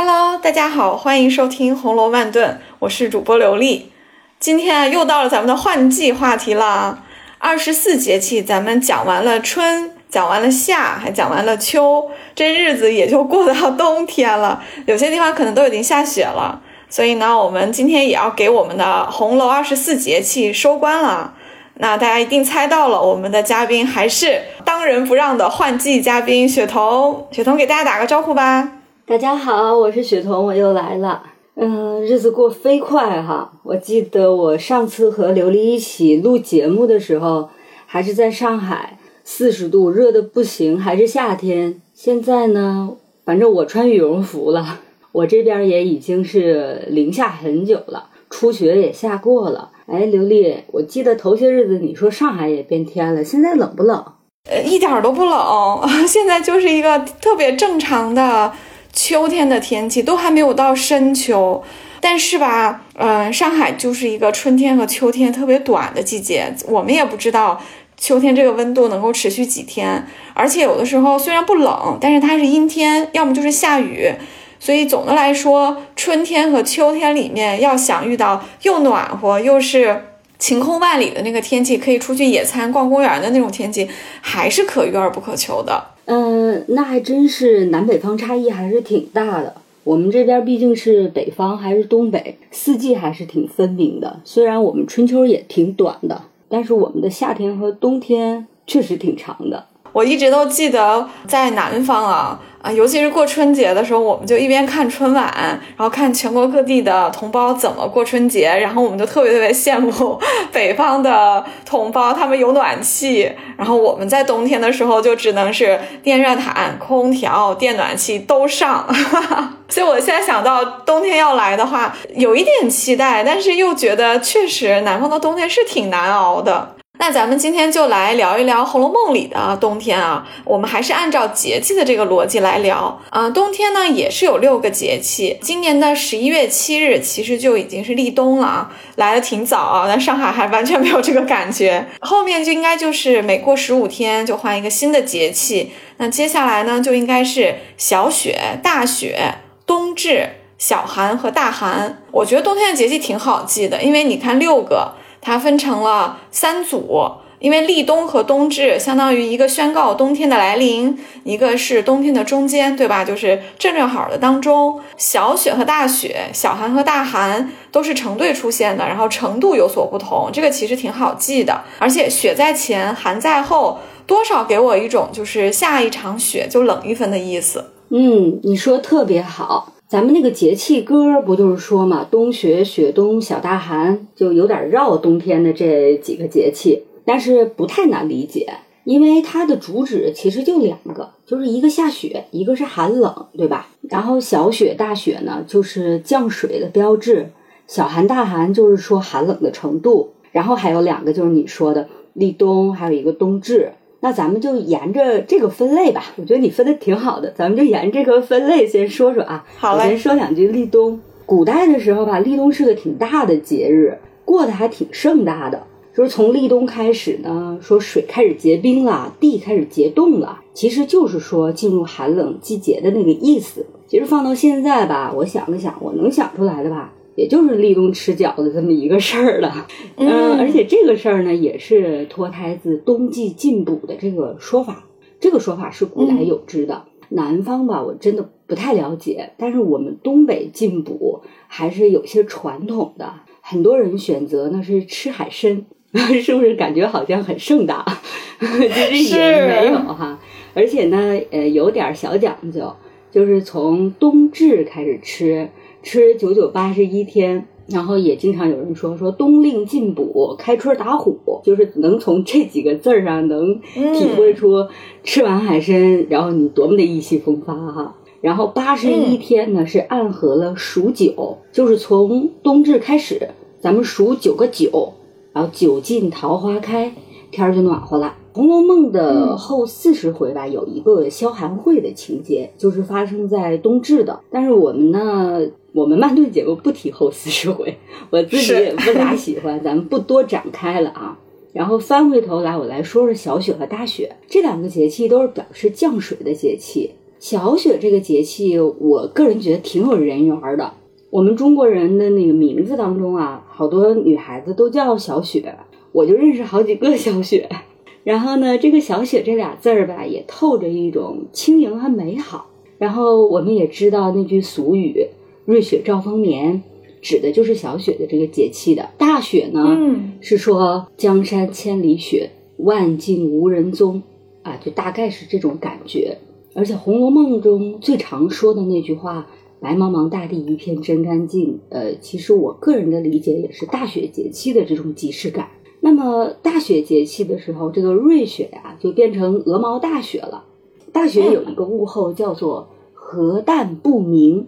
Hello，大家好，欢迎收听《红楼万顿》，我是主播刘丽。今天啊，又到了咱们的换季话题了。二十四节气，咱们讲完了春，讲完了夏，还讲完了秋，这日子也就过到冬天了。有些地方可能都已经下雪了，所以呢，我们今天也要给我们的红楼二十四节气收官了。那大家一定猜到了，我们的嘉宾还是当仁不让的换季嘉宾雪桐。雪桐给大家打个招呼吧。大家好，我是雪桐，我又来了。嗯，日子过飞快哈。我记得我上次和琉璃一起录节目的时候，还是在上海，四十度，热的不行，还是夏天。现在呢，反正我穿羽绒服了。我这边也已经是零下很久了，初雪也下过了。哎，琉璃，我记得头些日子你说上海也变天了，现在冷不冷？呃，一点都不冷，现在就是一个特别正常的。秋天的天气都还没有到深秋，但是吧，嗯，上海就是一个春天和秋天特别短的季节，我们也不知道秋天这个温度能够持续几天，而且有的时候虽然不冷，但是它是阴天，要么就是下雨，所以总的来说，春天和秋天里面要想遇到又暖和又是晴空万里的那个天气，可以出去野餐、逛公园的那种天气，还是可遇而不可求的。嗯，那还真是南北方差异还是挺大的。我们这边毕竟是北方，还是东北，四季还是挺分明的。虽然我们春秋也挺短的，但是我们的夏天和冬天确实挺长的。我一直都记得在南方啊。啊，尤其是过春节的时候，我们就一边看春晚，然后看全国各地的同胞怎么过春节，然后我们就特别特别羡慕 北方的同胞，他们有暖气，然后我们在冬天的时候就只能是电热毯、空调、电暖气都上，所以我现在想到冬天要来的话，有一点期待，但是又觉得确实南方的冬天是挺难熬的。那咱们今天就来聊一聊《红楼梦》里的冬天啊，我们还是按照节气的这个逻辑来聊啊。冬天呢也是有六个节气，今年的十一月七日其实就已经是立冬了啊，来的挺早啊。但上海还完全没有这个感觉，后面就应该就是每过十五天就换一个新的节气。那接下来呢就应该是小雪、大雪、冬至、小寒和大寒。我觉得冬天的节气挺好记的，因为你看六个。它分成了三组，因为立冬和冬至相当于一个宣告冬天的来临，一个是冬天的中间，对吧？就是正正好的当中。小雪和大雪，小寒和大寒都是成对出现的，然后程度有所不同，这个其实挺好记的。而且雪在前，寒在后，多少给我一种就是下一场雪就冷一分的意思。嗯，你说特别好。咱们那个节气歌不就是说嘛，冬雪雪冬小大寒，就有点绕冬天的这几个节气，但是不太难理解，因为它的主旨其实就两个，就是一个下雪，一个是寒冷，对吧？然后小雪大雪呢，就是降水的标志；小寒大寒就是说寒冷的程度。然后还有两个就是你说的立冬，还有一个冬至。那咱们就沿着这个分类吧，我觉得你分的挺好的，咱们就沿这个分类先说说啊。好嘞。先说两句立冬。古代的时候吧，立冬是个挺大的节日，过得还挺盛大的。就是从立冬开始呢，说水开始结冰了，地开始结冻了，其实就是说进入寒冷季节的那个意思。其实放到现在吧，我想了想，我能想出来的吧。也就是立冬吃饺子这么一个事儿了，嗯，而且这个事儿呢，也是脱胎自冬季进补的这个说法。这个说法是古来有之的。南方吧，我真的不太了解，但是我们东北进补还是有些传统的。很多人选择呢是吃海参，是不是感觉好像很盛大？其实也没有哈。而且呢，呃，有点小讲究，就是从冬至开始吃。吃九九八十一天，然后也经常有人说说冬令进补，开春打虎，就是能从这几个字儿上能体会出吃完海参，然后你多么的意气风发哈。然后八十一天呢是暗合了数九，就是从冬至开始，咱们数九个九，然后九尽桃花开，天儿就暖和了。《红楼梦》的后四十回吧，有一个消寒会的情节，就是发生在冬至的。但是我们呢？我们慢炖节目不提后四十回，我自己也不咋喜欢，咱们不多展开了啊。然后翻回头来，我来说说小雪和大雪这两个节气，都是表示降水的节气。小雪这个节气，我个人觉得挺有人缘的。我们中国人的那个名字当中啊，好多女孩子都叫小雪，我就认识好几个小雪。然后呢，这个小雪这俩字儿吧，也透着一种轻盈和美好。然后我们也知道那句俗语“瑞雪兆丰年”，指的就是小雪的这个节气的。大雪呢，嗯，是说江山千里雪，万径无人踪啊，就大概是这种感觉。而且《红楼梦》中最常说的那句话。白茫茫大地一片真干净。呃，其实我个人的理解也是大雪节气的这种即视感。那么大雪节气的时候，这个瑞雪呀就变成鹅毛大雪了。大雪有一个物候叫做和淡不明，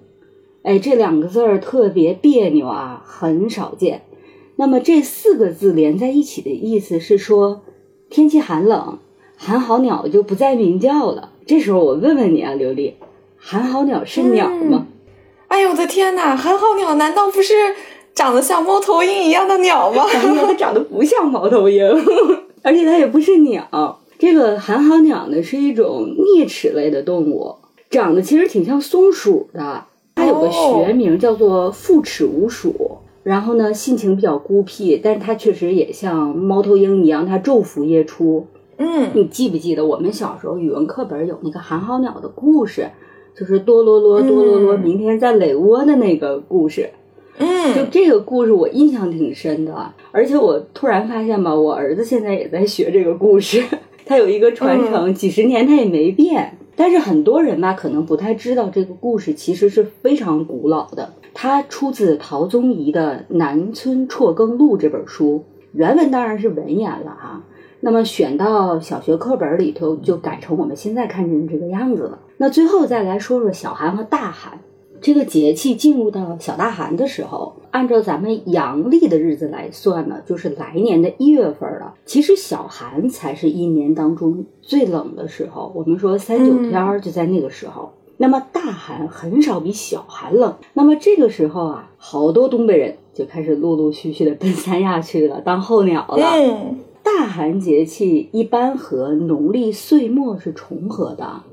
哎，这两个字儿特别别扭啊，很少见。那么这四个字连在一起的意思是说天气寒冷，寒号鸟就不再鸣叫了。这时候我问问你啊，刘丽，寒号鸟是鸟吗？哎呦我的天哪！寒号鸟难道不是长得像猫头鹰一样的鸟吗？它长得不像猫头鹰，而且它也不是鸟。这个寒号鸟呢，是一种啮齿类的动物，长得其实挺像松鼠的。它有个学名叫做腹齿无鼠。然后呢，性情比较孤僻，但是它确实也像猫头鹰一样，它昼伏夜出。嗯，你记不记得我们小时候语文课本有那个寒号鸟的故事？就是哆啰啰哆啰啰，明天在垒窝的那个故事，嗯，就这个故事我印象挺深的，而且我突然发现吧，我儿子现在也在学这个故事，他有一个传承，几十年它也没变。但是很多人吧，可能不太知道这个故事其实是非常古老的，它出自陶宗仪的《南村辍耕录》这本书，原文当然是文言了哈。那么选到小学课本里头，就改成我们现在看见的这个样子了。那最后再来说说小寒和大寒，这个节气进入到小大寒的时候，按照咱们阳历的日子来算呢，就是来年的一月份了。其实小寒才是一年当中最冷的时候，我们说三九天儿就在那个时候。那么大寒很少比小寒冷。那么这个时候啊，好多东北人就开始陆陆续续的奔三亚去了，当候鸟了。大寒节气一般和农历岁末是重合的，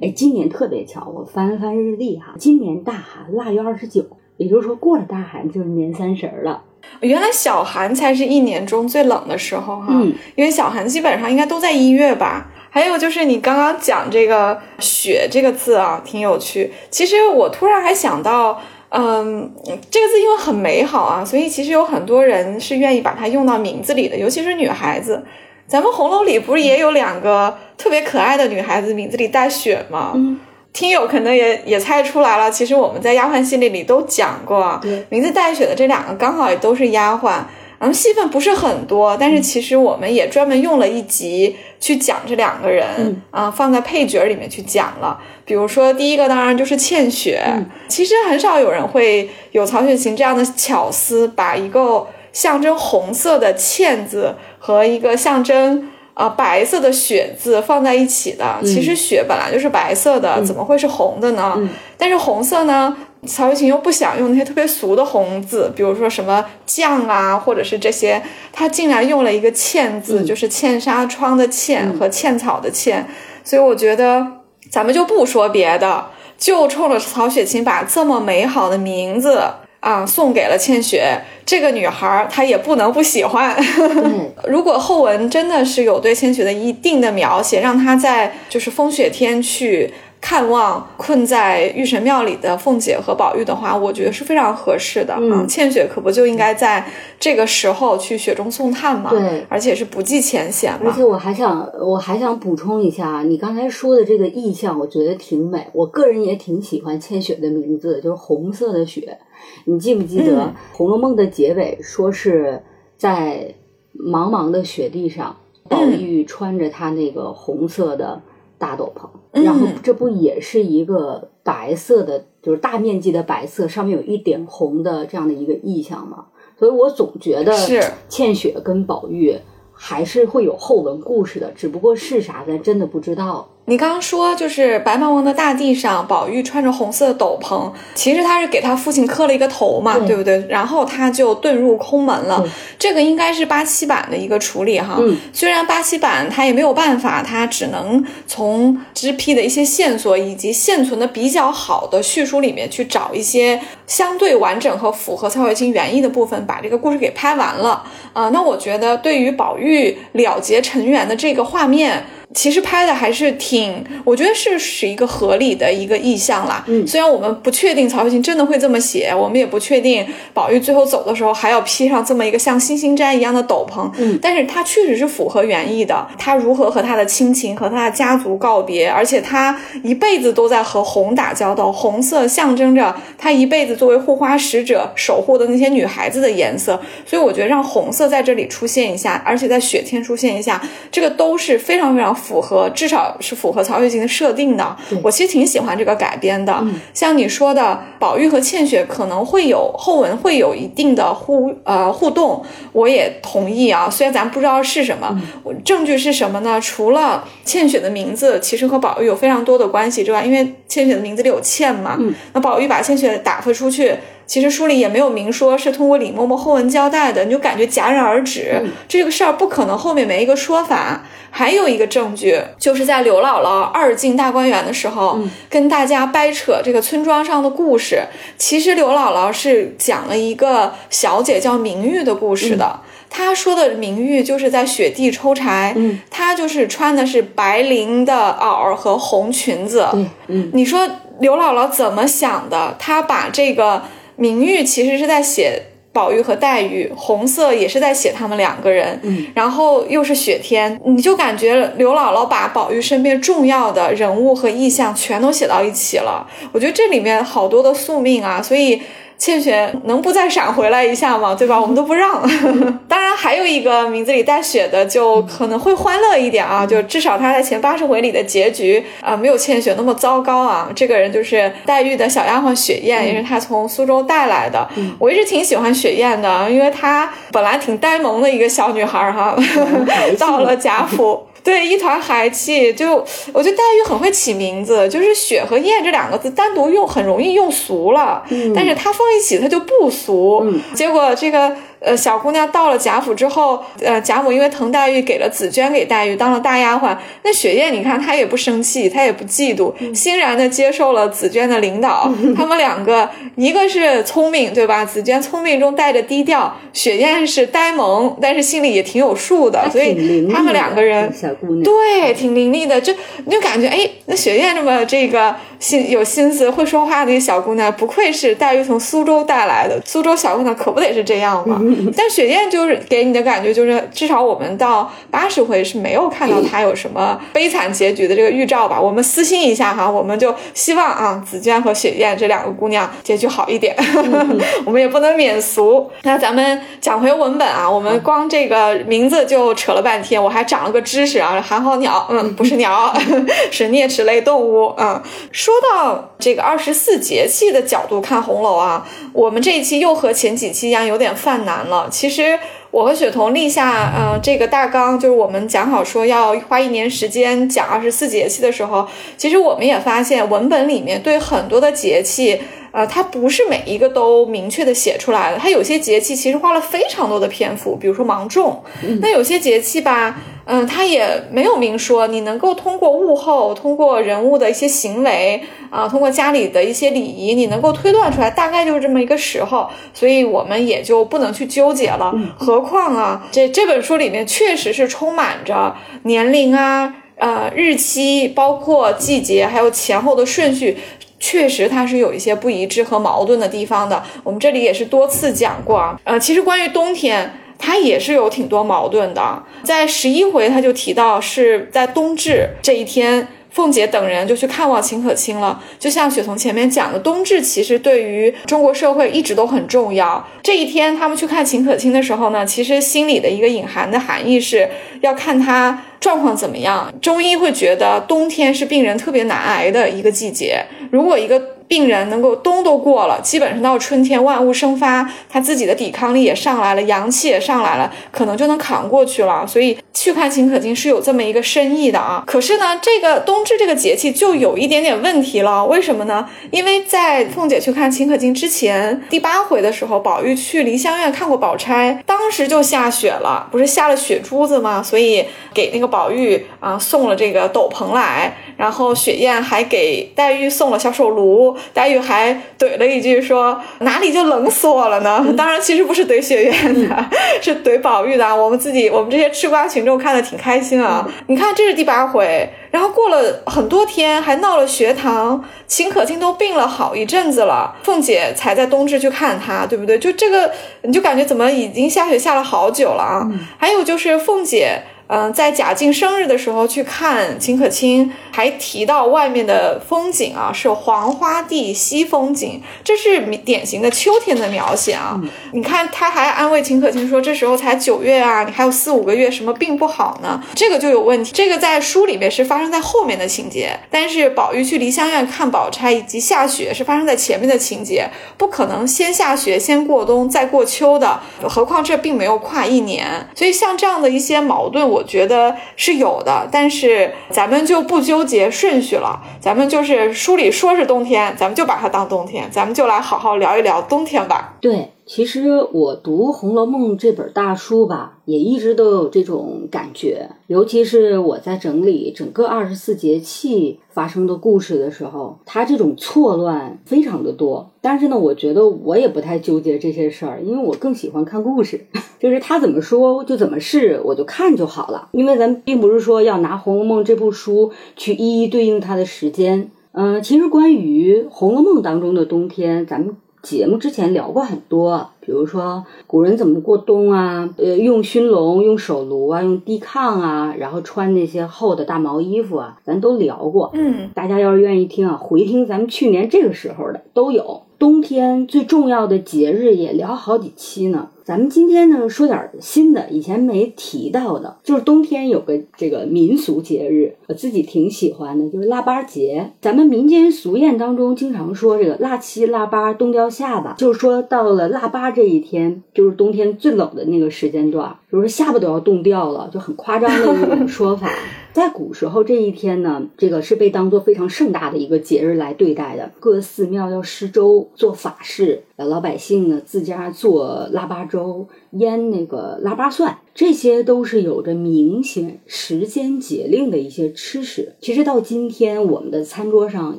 哎，今年特别巧，我翻了翻日历哈，今年大寒腊月二十九，也就是说过了大寒就是年三十了。原来小寒才是一年中最冷的时候哈，嗯，因为小寒基本上应该都在一月吧。还有就是你刚刚讲这个“雪”这个字啊，挺有趣。其实我突然还想到。嗯，这个字因为很美好啊，所以其实有很多人是愿意把它用到名字里的，尤其是女孩子。咱们红楼里不是也有两个特别可爱的女孩子，名字里带雪吗？嗯，听友可能也也猜出来了，其实我们在丫鬟系列里都讲过，名字带雪的这两个刚好也都是丫鬟。然后戏份不是很多，但是其实我们也专门用了一集去讲这两个人啊，放在配角里面去讲了。比如说第一个当然就是倩雪，其实很少有人会有曹雪芹这样的巧思，把一个象征红色的倩字和一个象征啊白色的雪字放在一起的。其实雪本来就是白色的，怎么会是红的呢？但是红色呢？曹雪芹又不想用那些特别俗的红字，比如说什么绛啊，或者是这些，他竟然用了一个茜字，就是茜纱窗的茜和茜草的茜。所以我觉得咱们就不说别的，就冲着曹雪芹把这么美好的名字啊送给了倩雪这个女孩，她也不能不喜欢。如果后文真的是有对倩雪的一定的描写，让她在就是风雪天去。看望困在玉神庙里的凤姐和宝玉的话，我觉得是非常合适的。嗯，倩雪可不就应该在这个时候去雪中送炭吗？对，而且是不计前嫌嘛。而且我还想，我还想补充一下，你刚才说的这个意象，我觉得挺美。我个人也挺喜欢倩雪的名字，就是红色的雪。你记不记得《红楼梦》的结尾说是在茫茫的雪地上，宝玉穿着他那个红色的。大斗篷，然后这不也是一个白色的，就是大面积的白色，上面有一点红的这样的一个意象吗？所以我总觉得是倩雪跟宝玉还是会有后文故事的，只不过是啥咱真的不知道。你刚刚说就是白茫茫的大地上，宝玉穿着红色的斗篷，其实他是给他父亲磕了一个头嘛，对不对？然后他就遁入空门了。这个应该是八七版的一个处理哈。虽然八七版他也没有办法，他只能从支批的一些线索以及现存的比较好的叙述里面去找一些相对完整和符合曹雪芹原意的部分，把这个故事给拍完了啊。那我觉得对于宝玉了结尘缘的这个画面。其实拍的还是挺，我觉得是是一个合理的一个意向啦。嗯，虽然我们不确定曹雪芹真的会这么写，我们也不确定宝玉最后走的时候还要披上这么一个像星星毡一样的斗篷。嗯，但是他确实是符合原意的。他如何和他的亲情和他的家族告别，而且他一辈子都在和红打交道，红色象征着他一辈子作为护花使者守护的那些女孩子的颜色。所以我觉得让红色在这里出现一下，而且在雪天出现一下，这个都是非常非常。符合至少是符合曹雪芹的设定的，我其实挺喜欢这个改编的。像你说的，宝玉和倩雪可能会有后文会有一定的互呃互动，我也同意啊。虽然咱不知道是什么，证据是什么呢？除了倩雪的名字其实和宝玉有非常多的关系之外，因为倩雪的名字里有倩嘛，那宝玉把倩雪打发出去。其实书里也没有明说，是通过李嬷嬷后文交代的，你就感觉戛然而止。这个事儿不可能后面没一个说法。还有一个证据，就是在刘姥姥二进大观园的时候，跟大家掰扯这个村庄上的故事。其实刘姥姥是讲了一个小姐叫明玉的故事的。她说的明玉就是在雪地抽柴，她就是穿的是白绫的袄和红裙子。嗯，你说刘姥姥怎么想的？她把这个。明玉其实是在写宝玉和黛玉，红色也是在写他们两个人，嗯，然后又是雪天，你就感觉刘姥姥把宝玉身边重要的人物和意象全都写到一起了。我觉得这里面好多的宿命啊，所以。倩雪能不再闪回来一下吗？对吧？我们都不让。当然，还有一个名字里带雪的，就可能会欢乐一点啊。就至少他在前八十回里的结局啊，没有倩雪那么糟糕啊。这个人就是黛玉的小丫鬟雪雁，也是他从苏州带来的。我一直挺喜欢雪雁的，因为她本来挺呆萌的一个小女孩哈，到了贾府。对，一团孩气，就我觉得黛玉很会起名字，就是雪和燕这两个字单独用很容易用俗了，但是它放一起它就不俗，结果这个。呃，小姑娘到了贾府之后，呃，贾母因为疼黛玉，给了紫娟给黛玉当了大丫鬟。那雪雁，你看她也不生气，她也不嫉妒，欣然的接受了紫娟的领导。他们两个，一个是聪明，对吧？紫娟聪明中带着低调，雪雁是呆萌，但是心里也挺有数的。所以他们两个人，小姑娘对，挺伶俐的。就你就感觉，哎，那雪雁这么这个心有心思、会说话的一个小姑娘，不愧是黛玉从苏州带来的。苏州小姑娘可不得是这样吗？但雪雁就是给你的感觉，就是至少我们到八十回是没有看到她有什么悲惨结局的这个预兆吧？我们私心一下哈，我们就希望啊，紫鹃和雪雁这两个姑娘结局好一点。我们也不能免俗。那咱们讲回文本啊，我们光这个名字就扯了半天，我还长了个知识啊，寒号鸟，嗯，不是鸟，是啮齿类动物。嗯，说到这个二十四节气的角度看红楼啊，我们这一期又和前几期一样有点犯难。了，其实我和雪桐立下，嗯，这个大纲就是我们讲好说要花一年时间讲二十四节气的时候，其实我们也发现文本里面对很多的节气，呃，它不是每一个都明确的写出来的，它有些节气其实花了非常多的篇幅，比如说芒种，那有些节气吧。嗯，它也没有明说，你能够通过物候，通过人物的一些行为啊，通过家里的一些礼仪，你能够推断出来，大概就是这么一个时候，所以我们也就不能去纠结了。何况啊，这这本书里面确实是充满着年龄啊、呃日期，包括季节，还有前后的顺序，确实它是有一些不一致和矛盾的地方的。我们这里也是多次讲过啊，呃，其实关于冬天。它也是有挺多矛盾的，在十一回他就提到是在冬至这一天，凤姐等人就去看望秦可卿了。就像雪桐前面讲的，冬至其实对于中国社会一直都很重要。这一天他们去看秦可卿的时候呢，其实心里的一个隐含的含义是要看他状况怎么样。中医会觉得冬天是病人特别难挨的一个季节，如果一个病人能够冬都过了，基本上到春天万物生发，他自己的抵抗力也上来了，阳气也上来了，可能就能扛过去了。所以去看秦可卿是有这么一个深意的啊。可是呢，这个冬至这个节气就有一点点问题了，为什么呢？因为在凤姐去看秦可卿之前，第八回的时候，宝玉去梨香院看过宝钗，当时就下雪了，不是下了雪珠子吗？所以给那个宝玉啊送了这个斗篷来，然后雪雁还给黛玉送了小手炉，黛玉还怼了一句说哪里就冷死我了呢？当然，其实不是怼雪雁的，是怼宝玉的。我们自己，我们这些吃瓜群众看的挺开心啊。你看，这是第八回，然后过了很多天，还闹了学堂，秦可卿都病了好一阵子了，凤姐才在冬至去看她，对不对？就这个，你就感觉怎么已经下雪下了好久了啊？还有就是凤姐。嗯，在贾静生日的时候去看秦可卿，还提到外面的风景啊，是黄花地西风景，这是典型的秋天的描写啊。你看，他还安慰秦可卿说，这时候才九月啊，你还有四五个月，什么病不好呢？这个就有问题。这个在书里面是发生在后面的情节，但是宝玉去梨香院看宝钗以及下雪是发生在前面的情节，不可能先下雪先过冬再过秋的。何况这并没有跨一年，所以像这样的一些矛盾。我我觉得是有的，但是咱们就不纠结顺序了。咱们就是书里说是冬天，咱们就把它当冬天，咱们就来好好聊一聊冬天吧。对。其实我读《红楼梦》这本大书吧，也一直都有这种感觉。尤其是我在整理整个二十四节气发生的故事的时候，它这种错乱非常的多。但是呢，我觉得我也不太纠结这些事儿，因为我更喜欢看故事，就是他怎么说就怎么是，我就看就好了。因为咱并不是说要拿《红楼梦》这部书去一一对应它的时间。嗯，其实关于《红楼梦》当中的冬天，咱们。节目之前聊过很多，比如说古人怎么过冬啊，呃，用熏笼、用手炉啊，用低炕啊，然后穿那些厚的大毛衣服啊，咱都聊过。嗯，大家要是愿意听啊，回听咱们去年这个时候的都有。冬天最重要的节日也聊好几期呢。咱们今天呢说点新的，以前没提到的，就是冬天有个这个民俗节日，我自己挺喜欢的，就是腊八节。咱们民间俗谚当中经常说这个腊七腊八冬掉下巴，就是说到了腊八这一天，就是冬天最冷的那个时间段，就是下巴都要冻掉了，就很夸张的一种说法。在古时候这一天呢，这个是被当做非常盛大的一个节日来对待的，各寺庙要施粥做法事。呃，老百姓呢自家做腊八粥，腌那个腊八蒜，这些都是有着明显时间节令的一些吃食。其实到今天，我们的餐桌上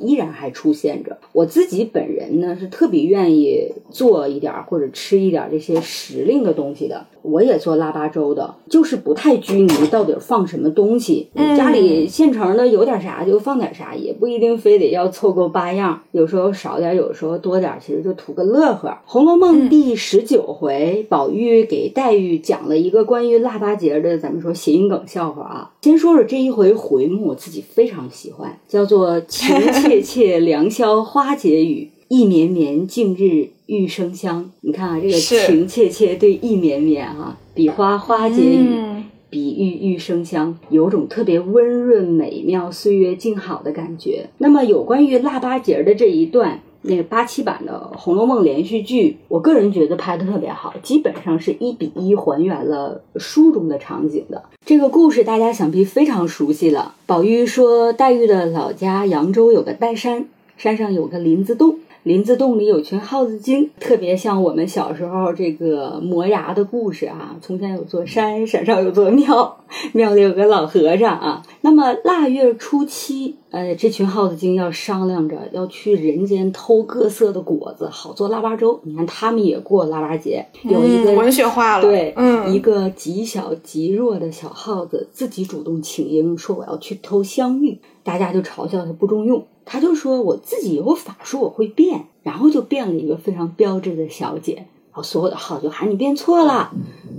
依然还出现着。我自己本人呢是特别愿意做一点或者吃一点这些时令的东西的。我也做腊八粥的，就是不太拘泥到底放什么东西。家里现成的有点啥就放点啥，也不一定非得要凑够八样。有时候少点，有时候多点，其实就图个乐呵。《红楼梦》第十九回，宝玉给黛玉讲了一个关于腊八节的，咱们说谐音梗笑话啊。先说说这一回回目，我自己非常喜欢，叫做“情切切良宵花解语，意绵绵近日玉生香”。你看啊，这个“情切切”对“意绵绵”啊，比花花解语，比喻玉生香，有种特别温润美妙、岁月静好的感觉。那么有关于腊八节的这一段。那个八七版的《红楼梦》连续剧，我个人觉得拍的特别好，基本上是一比一还原了书中的场景的。这个故事大家想必非常熟悉了。宝玉说，黛玉的老家扬州有个岱山，山上有个林子洞。林子洞里有群耗子精，特别像我们小时候这个磨牙的故事啊。从前有座山，山上有座庙，庙里有个老和尚啊。那么腊月初七，呃，这群耗子精要商量着要去人间偷各色的果子，好做腊八粥。你看他们也过腊八节，有一个文学化了，对，嗯，一个极小极弱的小耗子自己主动请缨，说我要去偷香芋，大家就嘲笑他不中用。他就说：“我自己有法术，我会变。”然后就变了一个非常标致的小姐。然后，所有的耗子就喊：“你变错了！”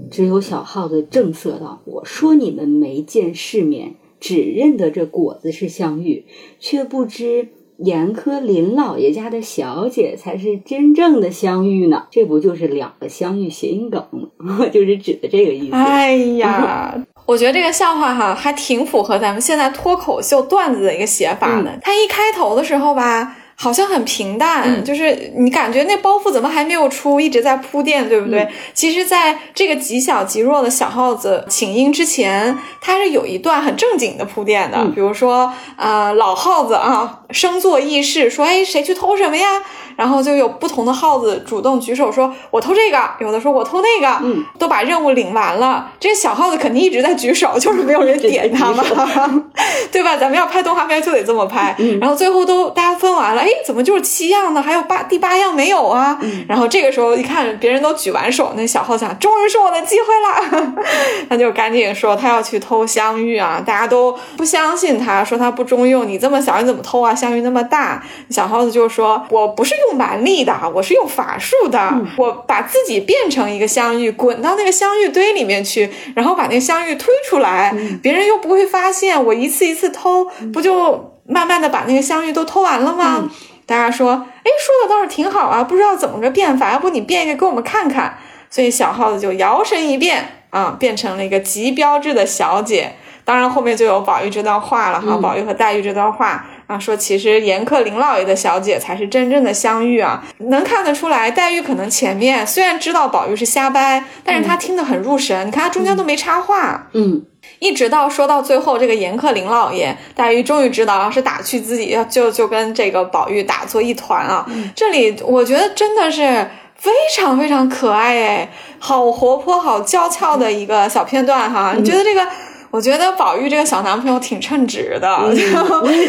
只有小耗子正色道：“我说你们没见世面，只认得这果子是香芋，却不知严科林老爷家的小姐才是真正的相遇呢。这不就是两个相遇谐音梗吗？就是指的这个意思。”哎呀。我觉得这个笑话哈，还挺符合咱们现在脱口秀段子的一个写法的。他一开头的时候吧。好像很平淡，就是你感觉那包袱怎么还没有出，一直在铺垫，对不对？其实，在这个极小极弱的小耗子请缨之前，它是有一段很正经的铺垫的，比如说，呃，老耗子啊，生坐议事，说，哎，谁去偷什么呀？然后就有不同的耗子主动举手说：“我偷这个。”有的说：“我偷那个。”嗯，都把任务领完了。这些小耗子肯定一直在举手，就是没有人 点他嘛，对吧？咱们要拍动画片就得这么拍。然后最后都大家分完了，哎，怎么就是七样呢？还有八第八样没有啊？然后这个时候一看别人都举完手，那小耗子想：“终于是我的机会了。”他就赶紧说他要去偷香芋啊！大家都不相信他，说他不中用。你这么小你怎么偷啊？香芋那么大。小耗子就说：“我不是用。”蛮力的，我是用法术的，我把自己变成一个香芋，滚到那个香芋堆里面去，然后把那个香芋推出来，别人又不会发现，我一次一次偷，不就慢慢的把那个香芋都偷完了吗？大家说，哎，说的倒是挺好啊，不知道怎么个变法，要不你变一个给我们看看？所以小耗子就摇身一变啊，变成了一个极标致的小姐。当然后面就有宝玉这段话了哈，宝玉和黛玉这段话。啊，说其实严克林老爷的小姐才是真正的香玉啊，能看得出来，黛玉可能前面虽然知道宝玉是瞎掰，但是她听得很入神。你看她中间都没插话，嗯，一直到说到最后，这个严克林老爷，黛玉终于知道啊，是打趣自己，要就就跟这个宝玉打作一团啊。这里我觉得真的是非常非常可爱哎，好活泼、好娇俏的一个小片段哈。你觉得这个？我觉得宝玉这个小男朋友挺称职的，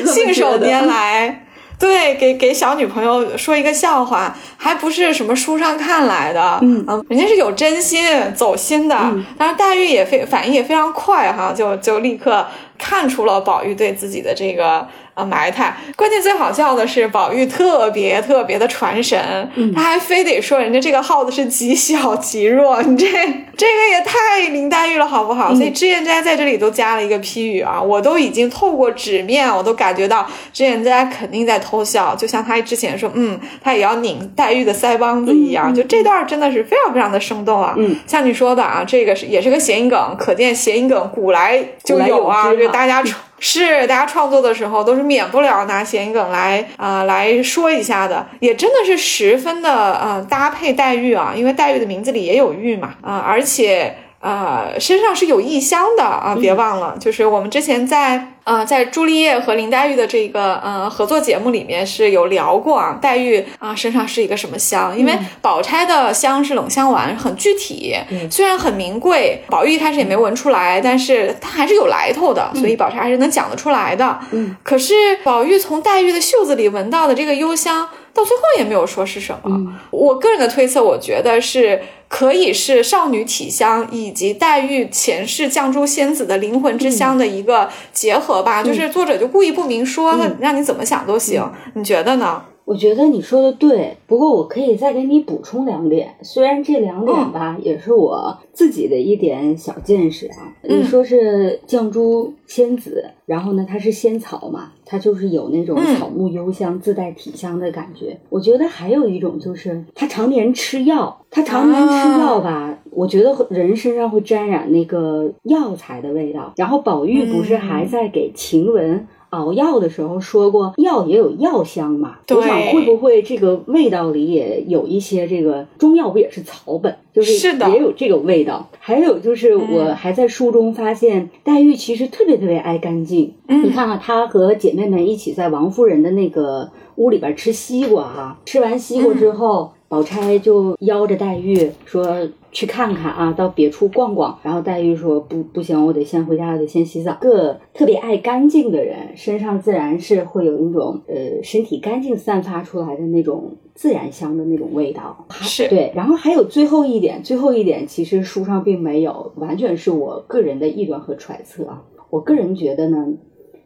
信手拈来，对，给给小女朋友说一个笑话，还不是什么书上看来的，嗯，人家是有真心走心的。当然，黛玉也非反应也非常快哈，就就立刻看出了宝玉对自己的这个。埋汰，关键最好笑的是，宝玉特别特别的传神，他还非得说人家这个耗子是极小极弱，你这这个也太林黛玉了，好不好？所以脂砚斋在这里都加了一个批语啊，我都已经透过纸面，我都感觉到脂砚斋肯定在偷笑，就像他之前说，嗯，他也要拧黛玉的腮帮子一样，就这段真的是非常非常的生动啊。嗯，像你说的啊，这个是也是个谐音梗，可见谐音梗古来就有啊，就大家。是，大家创作的时候都是免不了拿谐音梗来啊来说一下的，也真的是十分的呃搭配黛玉啊，因为黛玉的名字里也有玉嘛啊，而且。呃，身上是有异香的啊！别忘了，就是我们之前在呃在朱丽叶和林黛玉的这个呃合作节目里面是有聊过啊，黛玉啊身上是一个什么香？因为宝钗的香是冷香丸，很具体，虽然很名贵，宝玉一开始也没闻出来，但是它还是有来头的，所以宝钗还是能讲得出来的。嗯，可是宝玉从黛玉的袖子里闻到的这个幽香，到最后也没有说是什么。我个人的推测，我觉得是。可以是少女体香以及黛玉前世绛珠仙子的灵魂之香的一个结合吧，就是作者就故意不明说，那让你怎么想都行，你觉得呢？我觉得你说的对，不过我可以再给你补充两点，虽然这两点吧也是我自己的一点小见识啊。你说是绛珠仙子，然后呢，它是仙草嘛，它就是有那种草木幽香自带体香的感觉。我觉得还有一种就是它常年吃药，它常年吃药吧，我觉得人身上会沾染那个药材的味道。然后宝玉不是还在给晴雯。熬药的时候说过，药也有药香嘛。我想会不会这个味道里也有一些这个中药不也是草本，就是也有这个味道。还有就是我还在书中发现，黛玉其实特别特别爱干净。你看啊，她和姐妹们一起在王夫人的那个屋里边吃西瓜哈，吃完西瓜之后。宝钗就邀着黛玉说去看看啊，到别处逛逛。然后黛玉说不不行，我得先回家，我得先洗澡。个特别爱干净的人，身上自然是会有一种呃身体干净散发出来的那种自然香的那种味道。是对。然后还有最后一点，最后一点其实书上并没有，完全是我个人的臆断和揣测啊。我个人觉得呢，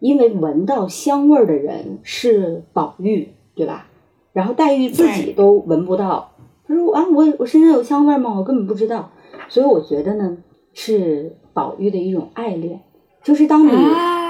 因为闻到香味儿的人是宝玉，对吧？然后黛玉自己都闻不到，她说啊，我我身上有香味吗？我根本不知道。所以我觉得呢，是宝玉的一种爱恋，就是当你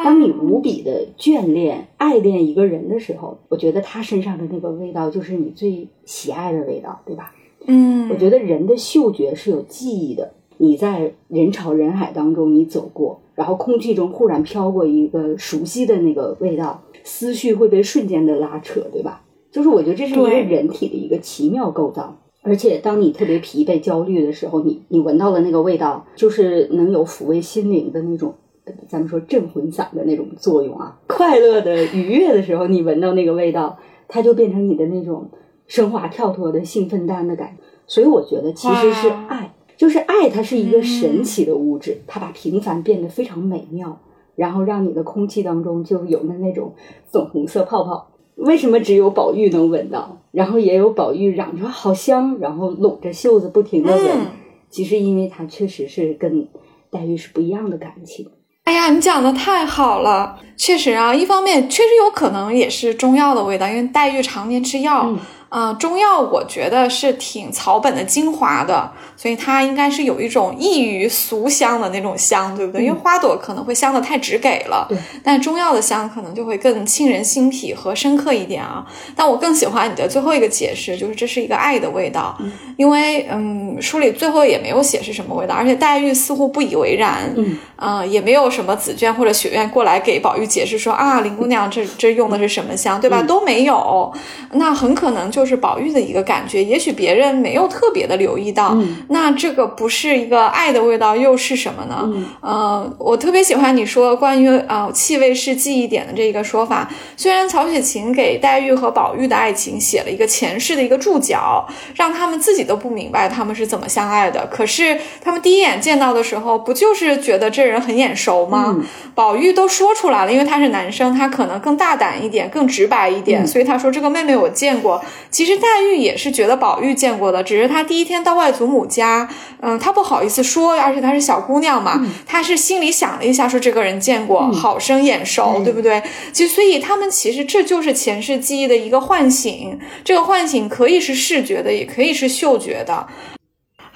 当你无比的眷恋、爱恋一个人的时候，我觉得他身上的那个味道就是你最喜爱的味道，对吧？嗯，我觉得人的嗅觉是有记忆的。你在人潮人海当中，你走过，然后空气中忽然飘过一个熟悉的那个味道，思绪会被瞬间的拉扯，对吧？就是我觉得这是一个人体的一个奇妙构造。而且当你特别疲惫、焦虑的时候，你你闻到了那个味道，就是能有抚慰心灵的那种，呃咱们说镇魂散的那种作用啊。快乐的、愉悦的时候，你闻到那个味道，它就变成你的那种升华、跳脱的兴奋蛋的感觉。所以我觉得其实是爱，就是爱，它是一个神奇的物质，它把平凡变得非常美妙，然后让你的空气当中就有了那种粉红色泡泡。为什么只有宝玉能闻到，然后也有宝玉嚷着好香，然后拢着袖子不停的闻？嗯其实因为他确实是跟黛玉是不一样的感情。哎呀，你讲的太好了，确实啊，一方面确实有可能也是中药的味道，因为黛玉常年吃药，嗯啊、中药我觉得是挺草本的精华的，所以它应该是有一种异于俗香的那种香，对不对？因为花朵可能会香的太直给了，对，但中药的香可能就会更沁人心脾和深刻一点啊。但我更喜欢你的最后一个解释，就是这是一个爱的味道，因为嗯，书里最后也没有写是什么味道，而且黛玉似乎不以为然，嗯，啊、也没有什么紫娟或者雪雁过来给宝玉解释说啊，林姑娘这这用的是什么香，对吧？都没有，那很可能就是宝玉的一个感觉，也许别人没有特别的留意到，那这个不是一个爱的味道，又是什么呢？呃，我特别喜欢你说关于啊、呃气味是记忆点的这一个说法。虽然曹雪芹给黛玉和宝玉的爱情写了一个前世的一个注脚，让他们自己都不明白他们是怎么相爱的，可是他们第一眼见到的时候，不就是觉得这人很眼熟吗？宝玉都说出来了，因为他是男生，他可能更大胆一点，更直白一点，所以他说这个妹妹我见过。其实黛玉也是觉得宝玉见过的，只是她第一天到外祖母家，嗯，她不好意思说，而且她是小姑娘嘛，她是心里想了一下，说这个人见过，好生眼熟，对不对？其实，所以他们其实这就是前世记忆的一个唤醒，这个唤醒可以是视觉的，也可以是嗅觉的。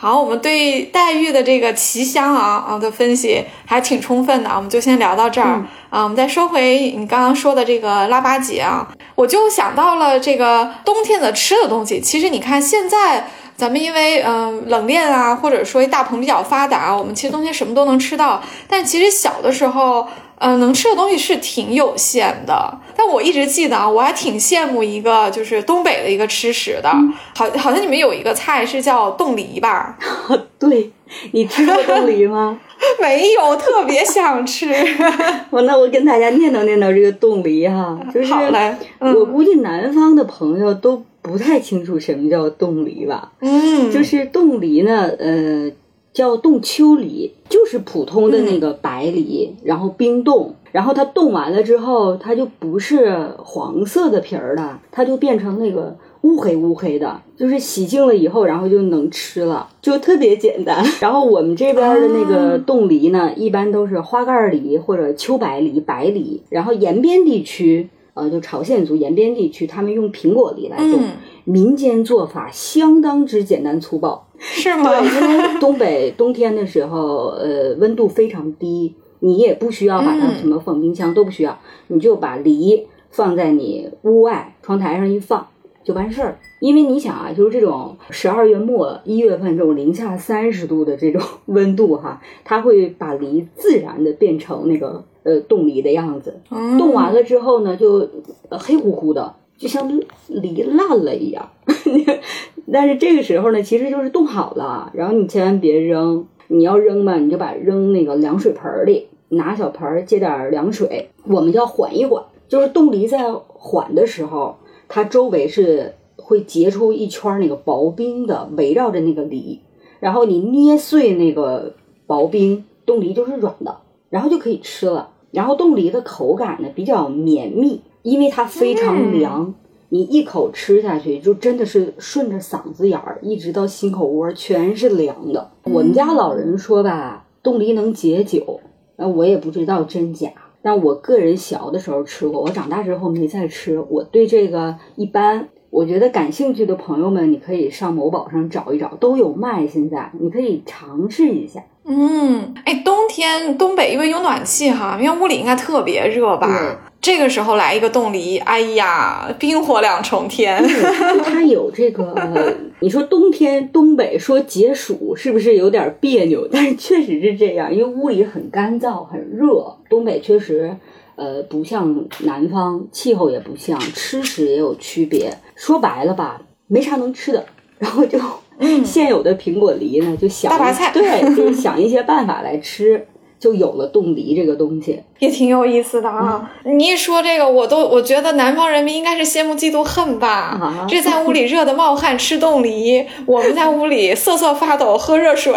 好，我们对黛玉的这个奇香啊啊的分析还挺充分的啊，我们就先聊到这儿、啊。我们再说回你刚刚说的这个腊八节啊，我就想到了这个冬天的吃的东西。其实你看现在。咱们因为嗯、呃冷链啊，或者说大棚比较发达，我们其实冬天什么都能吃到。但其实小的时候，呃，能吃的东西是挺有限的。但我一直记得啊，我还挺羡慕一个就是东北的一个吃食的，好，好像你们有一个菜是叫冻梨吧？对你吃过冻梨吗？没有，特别想吃。我那我跟大家念叨念叨这个冻梨哈，就是好嘞，我估计南方的朋友都不太清楚什么叫冻梨吧。嗯，就是冻梨呢，呃，叫冻秋梨，就是普通的那个白梨，然后冰冻，然后它冻完了之后，它就不是黄色的皮儿了，它就变成那个乌黑乌黑的，就是洗净了以后，然后就能吃了，就特别简单。然后我们这边的那个冻梨呢，一般都是花盖梨或者秋白梨、白梨，然后延边地区。呃，就朝鲜族延边地区，他们用苹果梨来冻，嗯民间做法相当之简单粗暴。是吗？对，因为东北冬天的时候，呃，温度非常低，你也不需要把它嗯什么放冰箱、都不需要，你就把梨放在你屋外窗台上一放就完事儿。因为你想啊，就是这种十二月末一月份这种零下三十度的这种温度哈，它会把梨自然的变成那个呃冻梨的样子。嗯冻完了之后呢，就呃黑乎乎的，就像梨烂了一样。但是这个时候呢，其实就是冻好了，然后你千万别扔，你要扔吧，你就把扔那个凉水盆里，拿小盆接点凉水，我们就要缓一缓。就是冻梨在缓的时候，它周围是会结出一圈那个薄冰的，围绕着那个梨，然后你捏碎那个薄冰，冻梨就是软的，然后就可以吃了。然后冻梨的口感呢比较绵密，因为它非常凉，你一口吃下去就真的是顺着嗓子眼儿一直到心口窝全是凉的。我们家老人说吧，冻梨能解酒，那我也不知道真假。但我个人小的时候吃过，我长大之后没再吃。我对这个一般，我觉得感兴趣的朋友们，你可以上某宝上找一找，都有卖。现在你可以尝试一下。嗯，哎，冬天东北因为有暖气哈，因为屋里应该特别热吧？这个时候来一个冻梨，哎呀，冰火两重天。就它有这个，呃你说冬天东北说解暑是不是有点别扭？但是确实是这样，因为屋里很干燥、很热。东北确实，呃，不像南方，气候也不像，吃食也有区别。说白了吧，没啥能吃的，然后就现有的苹果梨呢，就想大白菜对，就是想一些办法来吃，就有了冻梨这个东西。也挺有意思的啊！你一说这个，我都我觉得南方人民应该是羡慕嫉妒恨吧？啊这在屋里热的冒汗吃冻梨，我们在屋里瑟瑟发抖喝热水。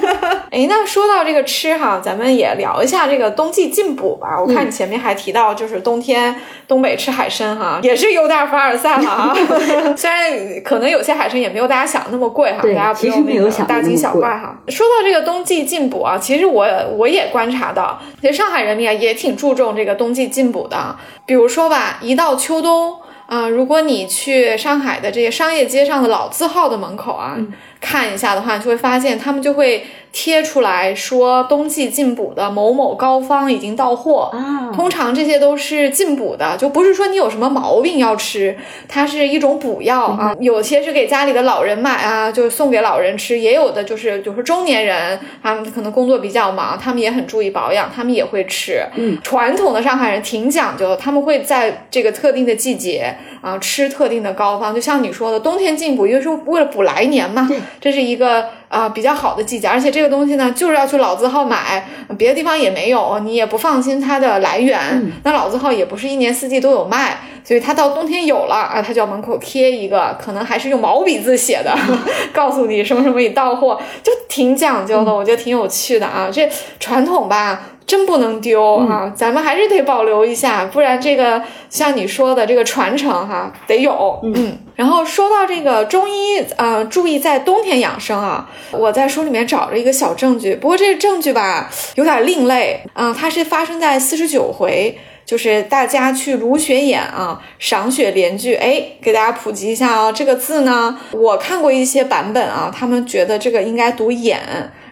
哎，那说到这个吃哈，咱们也聊一下这个冬季进补吧。我看你前面还提到，就是冬天东北吃海参哈，也是有点凡尔赛了啊。虽然可能有些海参也没有大家想的那么贵哈，大家不用那个没有想大惊小怪哈。说到这个冬季进补啊，其实我我也也观察到，其实上海人民啊也挺注重这个冬季进补的。比如说吧，一到秋冬啊、如果你去上海的这些商业街上的老字号的门口啊、看一下的话，你就会发现他们就会贴出来说冬季进补的某某膏方已经到货。啊通常这些都是进补的，就不是说你有什么毛病要吃，它是一种补药啊。有些是给家里的老人买啊，就是送给老人吃；也有的就是就是中年人，他们可能工作比较忙，他们也很注意保养，他们也会吃。嗯，传统的上海人挺讲究，他们会在这个特定的季节啊吃特定的膏方，就像你说的，冬天进补，因为是为了补来年嘛。对，这是一个啊、比较好的季节，而且这个东西呢，就是要去老字号买，别的地方也没有，你也不放心它的来源。那老字号也不是一年四季都有卖，所以它到冬天有了啊，它就要门口贴一个，可能还是用毛笔字写的，告诉你什么什么已到货，就挺讲究的，我觉得挺有趣的啊。这传统吧。真不能丢啊！咱们还是得保留一下，不然这个像你说的这个传承哈、得有。嗯，然后说到这个中医，呃，注意在冬天养生啊。我在书里面找了一个小证据，不过这个证据吧有点另类啊、它是发生在四十九回。就是大家去芦雪演啊，赏雪联句，哎，给大家普及一下哦。这个字呢，我看过一些版本啊，他们觉得这个应该读眼，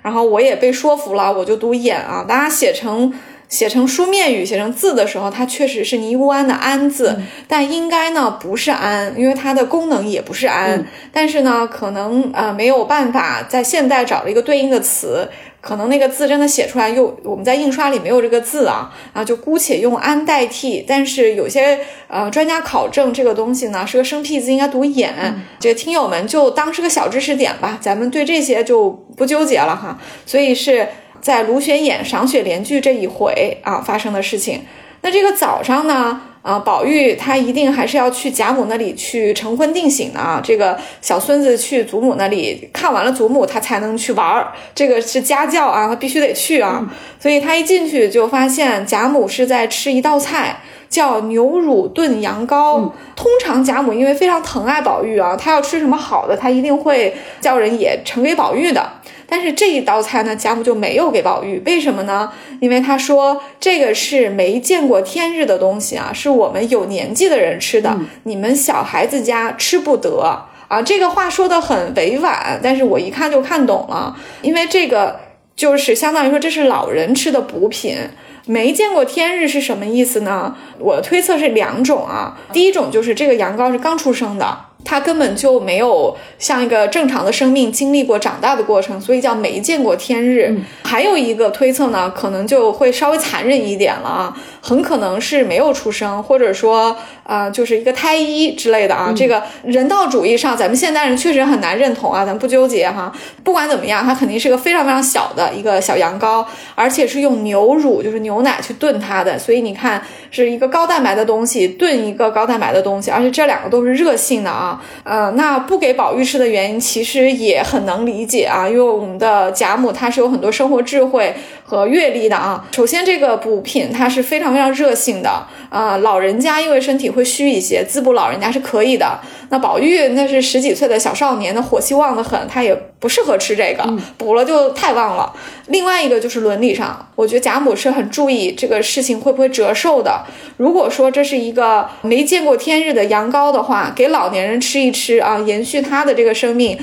然后我也被说服了，我就读眼啊。大家写成写成书面语、写成字的时候，它确实是尼姑庵的庵字，但应该呢不是庵，因为它的功能也不是庵。但是呢，可能呃没有办法在现代找了一个对应的词。可能那个字真的写出来又我们在印刷里没有这个字啊，啊就姑且用安代替。但是有些呃专家考证这个东西呢是个生僻字，应该读眼。这个听友们就当是个小知识点吧，咱们对这些就不纠结了哈。所以是在卢雪眼赏雪联句这一回啊发生的事情。那这个早上呢？啊，宝玉他一定还是要去贾母那里去成婚定省的啊。这个小孙子去祖母那里看完了祖母，他才能去玩儿。这个是家教啊，他必须得去啊。所以他一进去就发现贾母是在吃一道菜，叫牛乳炖羊羔。通常贾母因为非常疼爱宝玉啊，他要吃什么好的，他一定会叫人也盛给宝玉的。但是这一道菜呢，贾母就没有给宝玉，为什么呢？因为他说这个是没见过天日的东西啊，是我们有年纪的人吃的，你们小孩子家吃不得啊。这个话说的很委婉，但是我一看就看懂了，因为这个就是相当于说这是老人吃的补品。没见过天日是什么意思呢？我的推测是两种啊，第一种就是这个羊羔是刚出生的。它根本就没有像一个正常的生命经历过长大的过程，所以叫没见过天日。还有一个推测呢，可能就会稍微残忍一点了啊，很可能是没有出生，或者说啊、呃就是一个胎医之类的啊。这个人道主义上，咱们现代人确实很难认同啊，咱不纠结哈。不管怎么样，它肯定是个非常非常小的一个小羊羔，而且是用牛乳，就是牛奶去炖它的，所以你看是一个高蛋白的东西炖一个高蛋白的东西，而且这两个都是热性的啊。呃，那不给宝玉吃的原因其实也很能理解啊，因为我们的贾母她是有很多生活智慧和阅历的啊。首先，这个补品它是非常非常热性的啊、老人家因为身体会虚一些，滋补老人家是可以的。那宝玉那是十几岁的小少年，那火气旺得很，他也不适合吃这个，补了就太旺了。另外一个就是伦理上，我觉得贾母是很注意这个事情会不会折寿的。如果说这是一个没见过天日的羊羔的话，给老年人吃一吃啊，延续他的这个生命。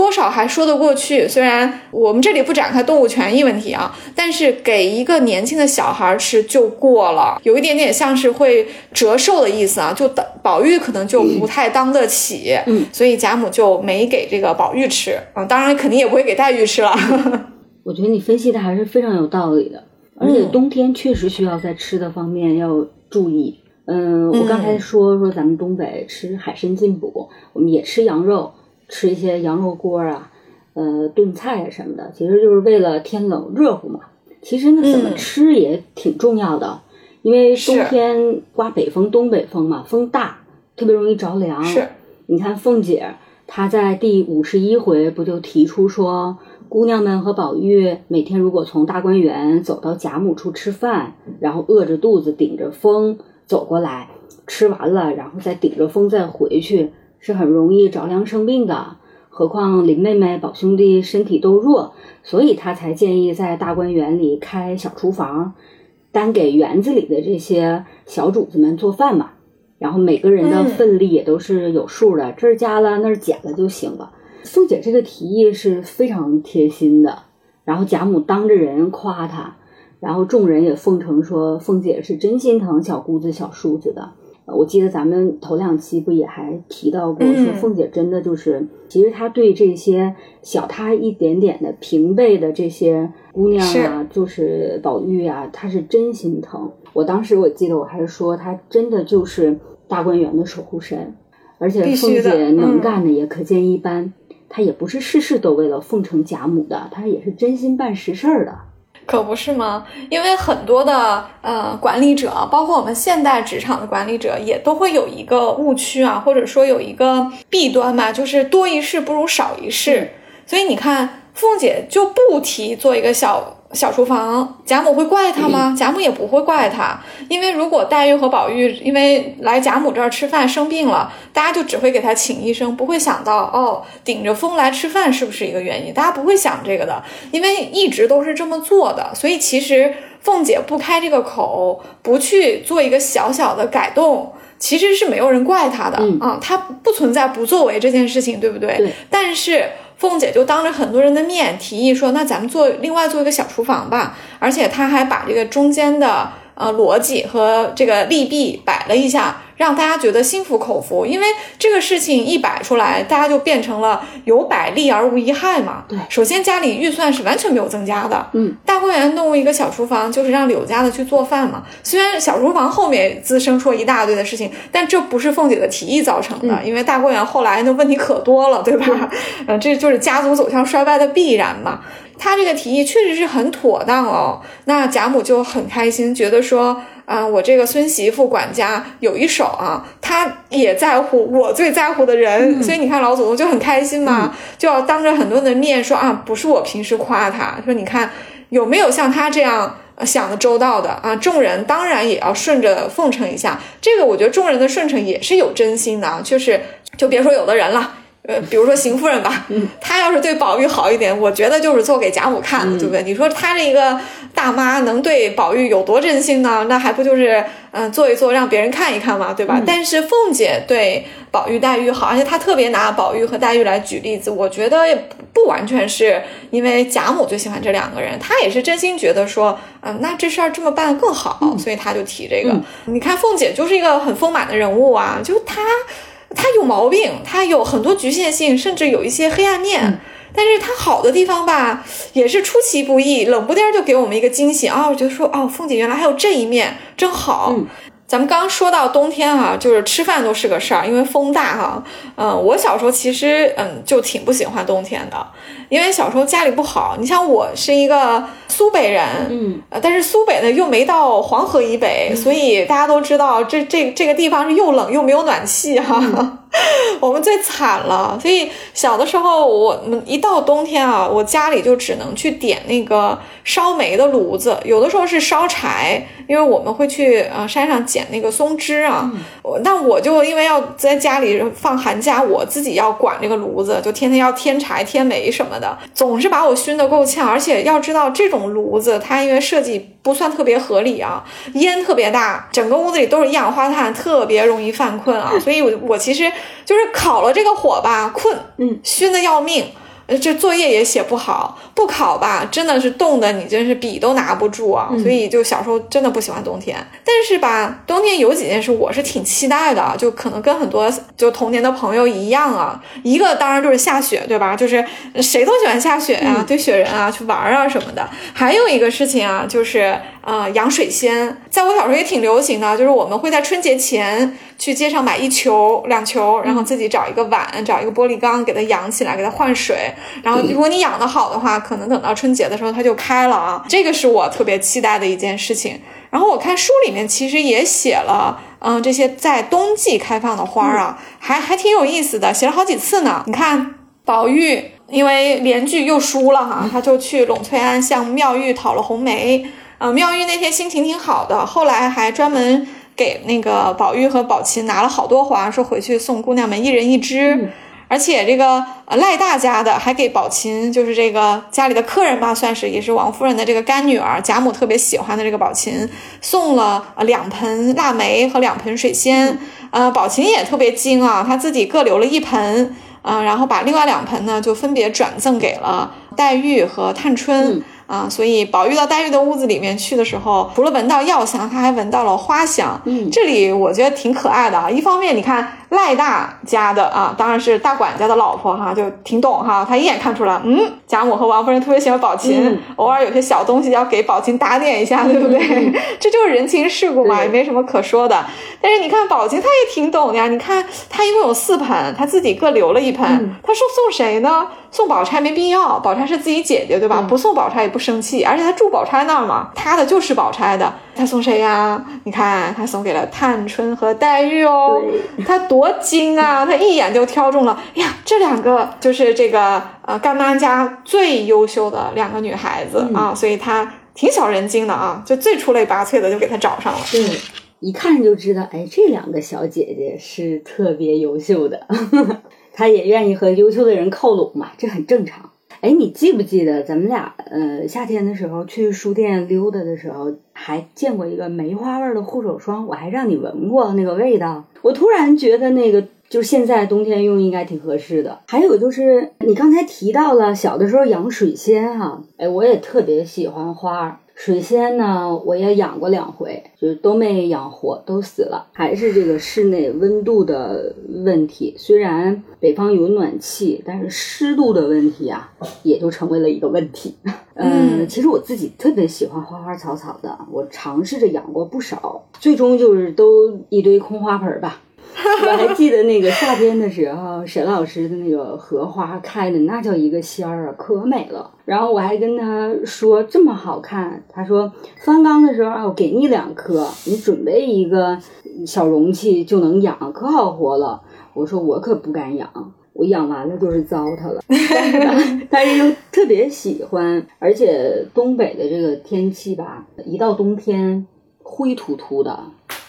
多少还说得过去，虽然我们这里不展开动物权益问题啊，但是给一个年轻的小孩吃就过了，有一点点像是会折寿的意思啊，就当宝玉可能就不太当得起，嗯，所以贾母就没给这个宝玉吃啊，当然肯定也不会给黛玉吃了，我觉得你分析的还是非常有道理的。而且冬天确实需要在吃的方面要注意。嗯，我刚才说说咱们东北吃海参进补，我们也吃羊肉，吃一些羊肉锅啊，呃，炖菜啊什么的，其实就是为了天冷热乎嘛。其实呢，怎么吃也挺重要的，因为冬天刮北风、东北风嘛，风大，特别容易着凉。是，你看凤姐她在第五十一回不就提出说，姑娘们和宝玉每天如果从大观园走到贾母处吃饭，然后饿着肚子顶着风走过来，吃完了然后再顶着风再回去，是很容易着凉生病的。何况林妹妹、宝兄弟身体都弱，所以他才建议在大观园里开小厨房，单给园子里的这些小主子们做饭嘛。然后每个人的份力也都是有数的，这儿加了那儿减了就行了。凤姐这个提议是非常贴心的。然后贾母当着人夸她，然后众人也奉承说凤姐是真心疼小姑子、小叔子的。我记得咱们头两期不也还提到过，说凤姐真的就是，其实她对这些小她一点点的平辈的这些姑娘啊，就是宝玉啊，她是真心疼。我当时我记得我还说，她真的就是大观园的守护神，而且凤姐能干的也可见一斑。她也不是事事都为了奉承贾母的，她也是真心办实事儿的。可不是吗？因为很多的呃管理者，包括我们现代职场的管理者，也都会有一个误区啊，或者说有一个弊端吧，就是多一事不如少一事。所以你看，凤姐就不提做一个小。小厨房，贾母会怪他吗？贾母也不会怪他，因为如果黛玉和宝玉因为来贾母这儿吃饭生病了，大家就只会给他请医生，不会想到哦，顶着风来吃饭是不是一个原因？大家不会想这个的，因为一直都是这么做的。所以其实凤姐不开这个口，不去做一个小小的改动，其实是没有人怪她的啊，她不存在不作为这件事情，对不对？对。但是。凤姐就当着很多人的面提议说：“那咱们做另外做一个小厨房吧。”而且她还把这个中间的呃逻辑和这个利弊摆了一下。让大家觉得心服口服，因为这个事情一摆出来，大家就变成了有百利而无一害嘛。对，首先家里预算是完全没有增加的。嗯，大观园弄一个小厨房，就是让柳家的去做饭嘛。虽然小厨房后面滋生出一大堆的事情，但这不是凤姐的提议造成的，因为大观园后来那问题可多了，对吧？嗯，这就是家族走向衰败的必然嘛。他这个提议确实是很妥当哦。那贾母就很开心，觉得说。啊，我这个孙媳妇管家有一手啊，她也在乎我最在乎的人，所以你看老祖宗就很开心嘛，就要当着很多人的面说啊，不是我平时夸他，说你看有没有像他这样想的周到的啊？众人当然也要顺着奉承一下，这个我觉得众人的顺承也是有真心的啊，就是就别说有的人了。呃，比如说邢夫人吧，她要是对宝玉好一点，我觉得就是做给贾母看的，对不对？你说她这一个大妈能对宝玉有多真心呢？那还不就是嗯做一做让别人看一看嘛，对吧？但是凤姐对宝玉、黛玉好，而且她特别拿宝玉和黛玉来举例子，我觉得不完全是因为贾母最喜欢这两个人，她也是真心觉得说，嗯，那这事儿这么办更好，所以她就提这个。你看凤姐就是一个很丰满的人物啊，就她。他有毛病，他有很多局限性，甚至有一些黑暗面。但是他好的地方吧，也是出其不意，冷不丁就给我们一个惊喜啊！我觉得说，哦，凤姐原来还有这一面，真好。咱们刚说到冬天哈，就是吃饭都是个事儿，因为风大哈。嗯，我小时候其实嗯就挺不喜欢冬天的，因为小时候家里不好。你像我是一个苏北人，嗯，但是苏北呢又没到黄河以北，所以大家都知道这这这个地方是又冷又没有暖气哈。我们最惨了，所以小的时候我们一到冬天啊，我家里就只能去点那个烧煤的炉子，有的时候是烧柴，因为我们会去呃山上捡那个松枝啊。那我就因为要在家里放寒假，我自己要管这个炉子，就天天要添柴添煤什么的，总是把我熏得够呛。而且要知道这种炉子，它因为设计不算特别合理啊，烟特别大，整个屋子里都是一氧化碳，特别容易犯困啊。所以我我其实。就是烤了这个火吧，困，嗯，熏得要命。呃，这作业也写不好，不考吧，真的是冻的你真是笔都拿不住啊。所以就小时候真的不喜欢冬天。但是吧，冬天有几件事我是挺期待的，就可能跟很多就童年的朋友一样啊。一个当然就是下雪，对吧？就是谁都喜欢下雪呀，堆雪人啊，去玩啊什么的。还有一个事情啊，就是呃养水仙，在我小时候也挺流行的，就是我们会在春节前去街上买一球两球，然后自己找一个碗，找一个玻璃缸给它养起来，给它换水。然后，如果你养的好的话，可能等到春节的时候它就开了啊。这个是我特别期待的一件事情。然后我看书里面其实也写了，嗯，这些在冬季开放的花啊，还还挺有意思的，写了好几次呢。你看，宝玉因为连句又输了哈，他就去栊翠庵向妙玉讨了红梅。嗯，妙玉那天心情挺好的，后来还专门给那个宝玉和宝琴拿了好多花，说回去送姑娘们一人一支。而且这个呃赖大家的还给宝琴，就是这个家里的客人吧，算是也是王夫人的这个干女儿，贾母特别喜欢的这个宝琴，送了呃两盆腊梅和两盆水仙。呃，宝琴也特别精啊，她自己各留了一盆，啊，然后把另外两盆呢就分别转赠给了黛玉和探春。啊，所以宝玉到黛玉的屋子里面去的时候，除了闻到药香，他还闻到了花香。嗯，这里我觉得挺可爱的啊。一方面，你看赖大家的啊，当然是大管家的老婆哈，就挺懂哈。他一眼看出来，嗯，贾母和王夫人特别喜欢宝琴，偶尔有些小东西要给宝琴打点一下，对不对？这就是人情世故嘛，也没什么可说的。但是你看宝琴，她也挺懂的呀。你看她一共有四盆，她自己各留了一盆，她说送谁呢？送宝钗没必要，宝钗是自己姐姐，对吧？不送宝钗也不生气，而且他住宝钗那儿嘛，他的就是宝钗的，他送谁呀？你看，他送给了探春和黛玉哦，他多精啊！他一眼就挑中了，呀，这两个就是这个呃干妈家最优秀的两个女孩子啊，所以他挺小人精的啊，就最出类拔萃的就给他找上了。对，一看就知道，哎，这两个小姐姐是特别优秀的。他也愿意和优秀的人靠拢嘛，这很正常。哎，你记不记得咱们俩呃夏天的时候去书店溜达的时候，还见过一个梅花味的护手霜？我还让你闻过那个味道。我突然觉得那个就现在冬天用应该挺合适的。还有就是你刚才提到了小的时候养水仙哈，哎，我也特别喜欢花儿。水仙呢，我也养过两回，就是都没养活，都死了。还是这个室内温度的问题，虽然北方有暖气，但是湿度的问题啊，也就成为了一个问题。嗯，其实我自己特别喜欢花花草草的，我尝试着养过不少，最终就是都一堆空花盆吧。我还记得那个夏天的时候，沈老师的那个荷花开的那叫一个仙儿啊，可美了。然后我还跟他说这么好看，他说翻缸的时候啊，我给你两颗，你准备一个小容器就能养，可好活了。我说我可不敢养，我养完了就是糟蹋了。但是但是又特别喜欢，而且东北的这个天气吧，一到冬天灰秃秃的。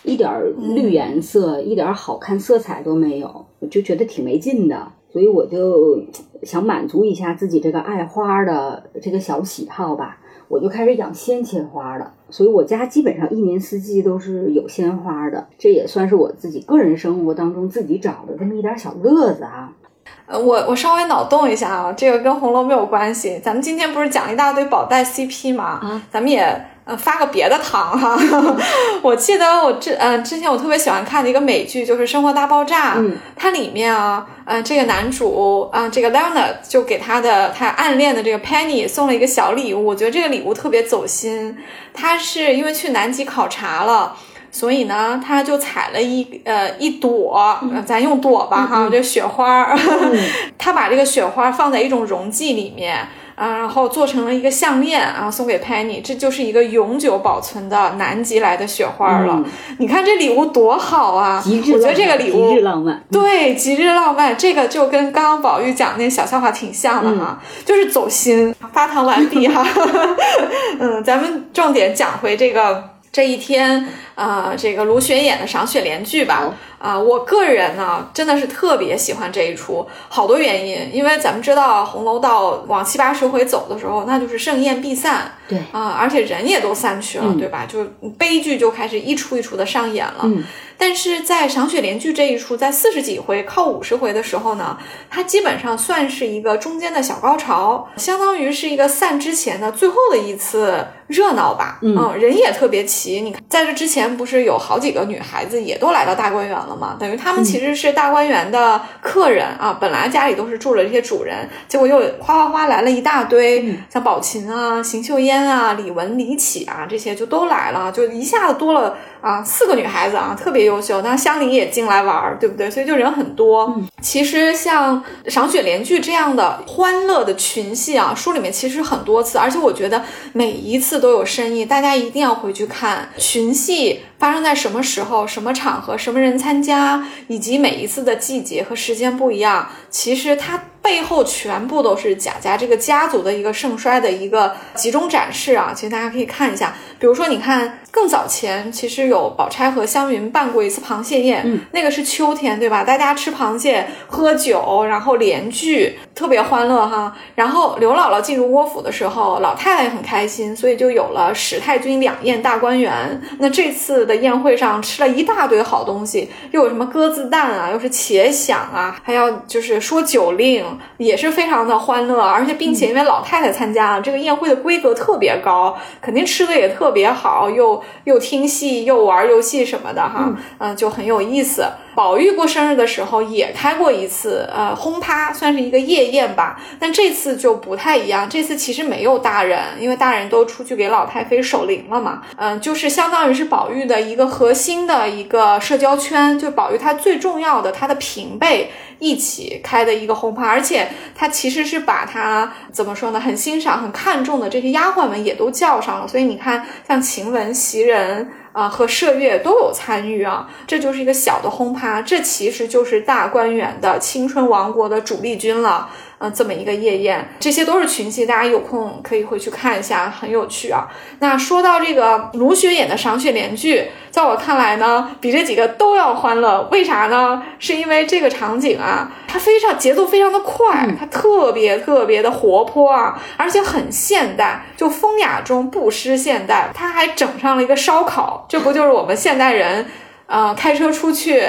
一点绿颜色，一点好看色彩都没有，我就觉得挺没劲的，所以我就想满足一下自己这个爱花的这个小喜好吧，我就开始养鲜切花了。所以我家基本上一年四季都是有鲜花的，这也算是我自己个人生活当中自己找的这么一点小乐子啊。呃，我我稍微脑洞一下啊，这个跟红楼没有关系，咱们今天不是讲一大堆宝黛 CP 吗？啊，咱们也。呃，发个别的糖哈，我记得我之呃之前我特别喜欢看的一个美剧就是《生活大爆炸》，嗯，它里面啊，呃，这个男主啊，这个 Leonard 就给他的他暗恋的这个 Penny 送了一个小礼物，我觉得这个礼物特别走心。他是因为去南极考察了，所以呢，他就采了一呃一朵，咱用朵吧哈，这雪花，他把这个雪花放在一种溶剂里面。啊，然后做成了一个项链啊，送给 Penny，这就是一个永久保存的南极来的雪花了。你看这礼物多好啊！我觉得这个礼物极致浪漫。对，极致浪漫，这个就跟刚刚宝玉讲那小笑话挺像的哈，就是走心。发糖完毕哈，嗯，咱们重点讲回这个这一天啊，这个卢旋演的赏雪联剧吧。啊，我个人呢，真的是特别喜欢这一出，好多原因。因为咱们知道红楼到往七八十回走的时候，那就是盛宴必散，对啊，而且人也都散去了，对吧？就悲剧就开始一出一出的上演了。但是在赏雪联句这一出，在四十几回靠五十回的时候呢，它基本上算是一个中间的小高潮，相当于是一个散之前的最后的一次热闹吧。嗯，人也特别齐。你看，在这之前不是有好几个女孩子也都来到大观园了吗？等于他们其实是大观园的客人啊，本来家里都是住了这些主人，结果又哗哗哗来了一大堆，像宝琴啊、邢岫烟啊、李文、李启啊这些就都来了，就一下子多了。啊，四个女孩子啊，特别优秀。那香菱也进来玩儿，对不对？所以就人很多。其实像赏雪联句这样的欢乐的群戏啊，书里面其实很多次，而且我觉得每一次都有深意，大家一定要回去看群戏发生在什么时候、什么场合、什么人参加，以及每一次的季节和时间不一样。其实它。背后全部都是贾家这个家族的一个盛衰的一个集中展示啊！其实大家可以看一下，比如说，你看更早前，其实有宝钗和湘云办过一次螃蟹宴，嗯，那个是秋天，对吧？大家吃螃蟹、喝酒，然后联句，特别欢乐哈。然后刘姥姥进入窝府的时候，老太太也很开心，所以就有了史太君两宴大观园。那这次的宴会上吃了一大堆好东西，又有什么鸽子蛋啊，又是且响啊，还要就是说酒令。也是非常的欢乐，而且并且因为老太太参加了这个宴会的规格特别高，肯定吃的也特别好，又又听戏又玩游戏什么的哈，嗯，就很有意思。宝玉过生日的时候也开过一次，呃，轰趴算是一个夜宴吧，但这次就不太一样，这次其实没有大人，因为大人都出去给老太妃守灵了嘛，嗯，就是相当于是宝玉的一个核心的一个社交圈，就宝玉他最重要的他的平辈一起开的一个轰趴，而且他其实是把他怎么说呢，很欣赏、很看重的这些丫鬟们也都叫上了，所以你看，像晴雯、袭人。啊，和麝月都有参与啊，这就是一个小的轰趴，这其实就是大观园的青春王国的主力军了。嗯，这么一个夜宴，这些都是群戏，大家有空可以回去看一下，很有趣啊。那说到这个卢雪演的赏雪联句，在我看来呢，比这几个都要欢乐。为啥呢？是因为这个场景啊，它非常节奏非常的快，它特别特别的活泼啊，而且很现代，就风雅中不失现代。它还整上了一个烧烤，这不就是我们现代人，呃，开车出去。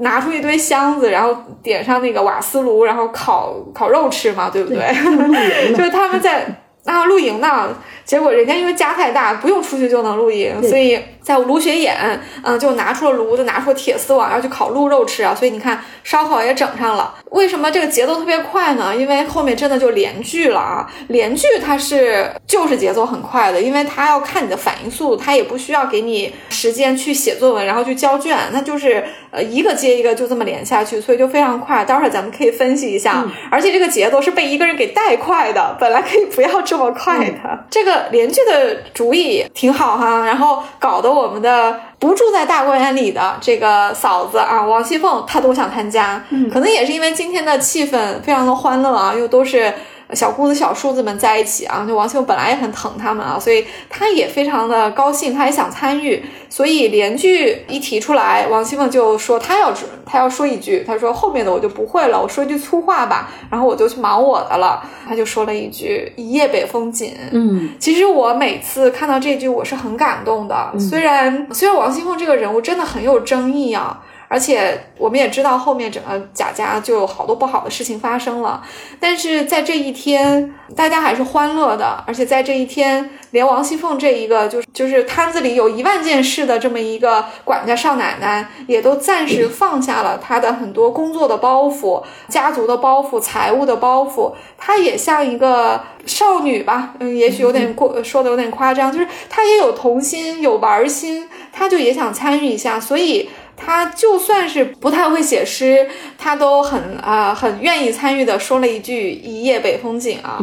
拿出一堆箱子，然后点上那个瓦斯炉，然后烤烤肉吃嘛，对不对？就是他们在啊露营呢，结果人家因为家太大，不用出去就能露营，所以。在卢雪演，嗯，就拿出了炉子，拿出了铁丝网，要去烤鹿肉吃啊。所以你看，烧烤也整上了。为什么这个节奏特别快呢？因为后面真的就连剧了啊！连剧它是就是节奏很快的，因为它要看你的反应速度，它也不需要给你时间去写作文，然后去交卷，那就是呃一个接一个就这么连下去，所以就非常快。待会儿咱们可以分析一下，而且这个节奏是被一个人给带快的，本来可以不要这么快的。这个连剧的主意挺好哈，然后搞得我。我们的不住在大观园里的这个嫂子啊，王熙凤，她都想参加，可能也是因为今天的气氛非常的欢乐啊，又都是。小姑子、小叔子们在一起啊，就王熙凤本来也很疼他们啊，所以她也非常的高兴，她也想参与。所以连句一提出来，王熙凤就说她要她要说一句，她说后面的我就不会了，我说一句粗话吧，然后我就去忙我的了。她就说了一句“一夜北风紧”。嗯，其实我每次看到这句，我是很感动的。虽然虽然王熙凤这个人物真的很有争议啊。而且我们也知道后面整个贾家就有好多不好的事情发生了，但是在这一天，大家还是欢乐的。而且在这一天，连王熙凤这一个就是就是摊子里有一万件事的这么一个管家少奶奶，也都暂时放下了她的很多工作的包袱、家族的包袱、财务的包袱。她也像一个少女吧，嗯，也许有点过说的有点夸张，就是她也有童心、有玩心，她就也想参与一下，所以。他就算是不太会写诗，他都很啊很愿意参与的说了一句“一夜北风紧”啊，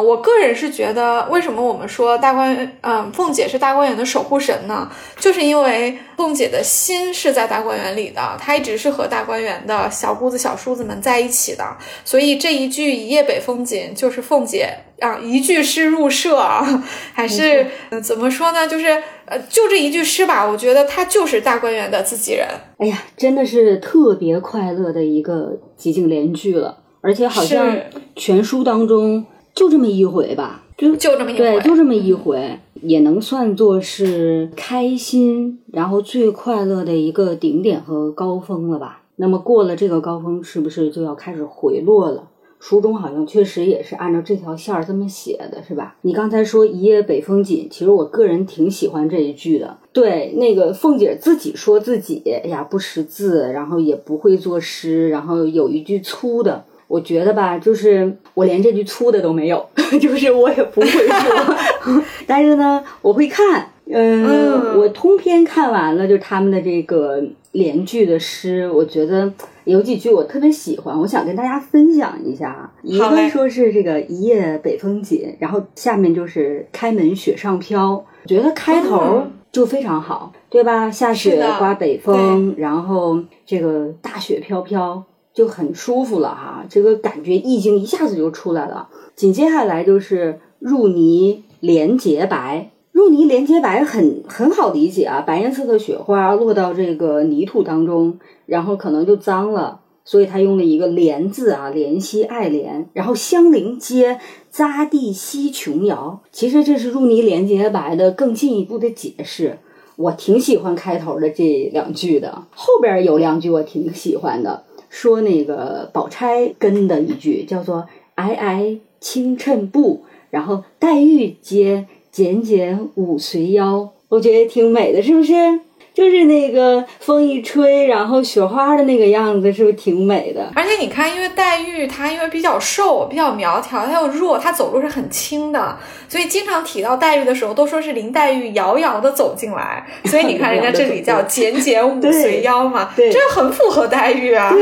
我个人是觉得，为什么我们说大观，嗯，凤姐是大观园的守护神呢？就是因为凤姐的心是在大观园里的，她一直是和大观园的小姑子、小叔子们在一起的，所以这一句“一夜北风紧”就是凤姐。啊，一句诗入社啊，还是怎么说呢？就是呃，就这一句诗吧，我觉得她就是大观园的自己人。哎呀，真的是特别快乐的一个集景联句了，而且好像全书当中就这么一回吧，就就这么一回对，就这么一回，也能算作是开心，然后最快乐的一个顶点和高峰了吧。那么过了这个高峰，是不是就要开始回落了？书中好像确实也是按照这条线儿这么写的，是吧？你刚才说“一夜北风紧”，其实我个人挺喜欢这一句的。对，那个凤姐自己说自己哎呀不识字，然后也不会作诗，然后有一句粗的，我觉得吧，就是我连这句粗的都没有，就是我也不会说，但是呢，我会看。嗯，嗯我通篇看完了，就是他们的这个连句的诗，我觉得有几句我特别喜欢，我想跟大家分享一下啊。一个说是这个一夜北风紧，然后下面就是开门雪上飘，我觉得开头嗯就非常好，对吧？下雪刮北风，然后这个大雪飘飘。就很舒服了哈，这个感觉意境一下子就出来了。紧接下来就是入泥连洁白，入泥连洁白很很好理解啊，白颜色的雪花落到这个泥土当中，然后可能就脏了，所以他用了一个怜字啊，怜惜爱怜，然后香菱接匝地西琼瑶，其实这是入泥连洁白的更进一步的解释。我挺喜欢开头的这两句的，后边有两句我挺喜欢的。说那个宝钗跟的一句叫做“皑皑轻衬布”，然后黛玉接“剪剪舞随腰”，我觉得挺美的，是不是？就是那个风一吹，然后雪花的那个样子，是不是挺美的？而且你看，因为黛玉她因为比较瘦，比较苗条，她又弱，她走路是很轻的，所以经常提到黛玉的时候，都说是林黛玉遥遥的走进来。所以你看，人家这里叫“剪剪舞随腰”嘛，对这很符合黛玉啊。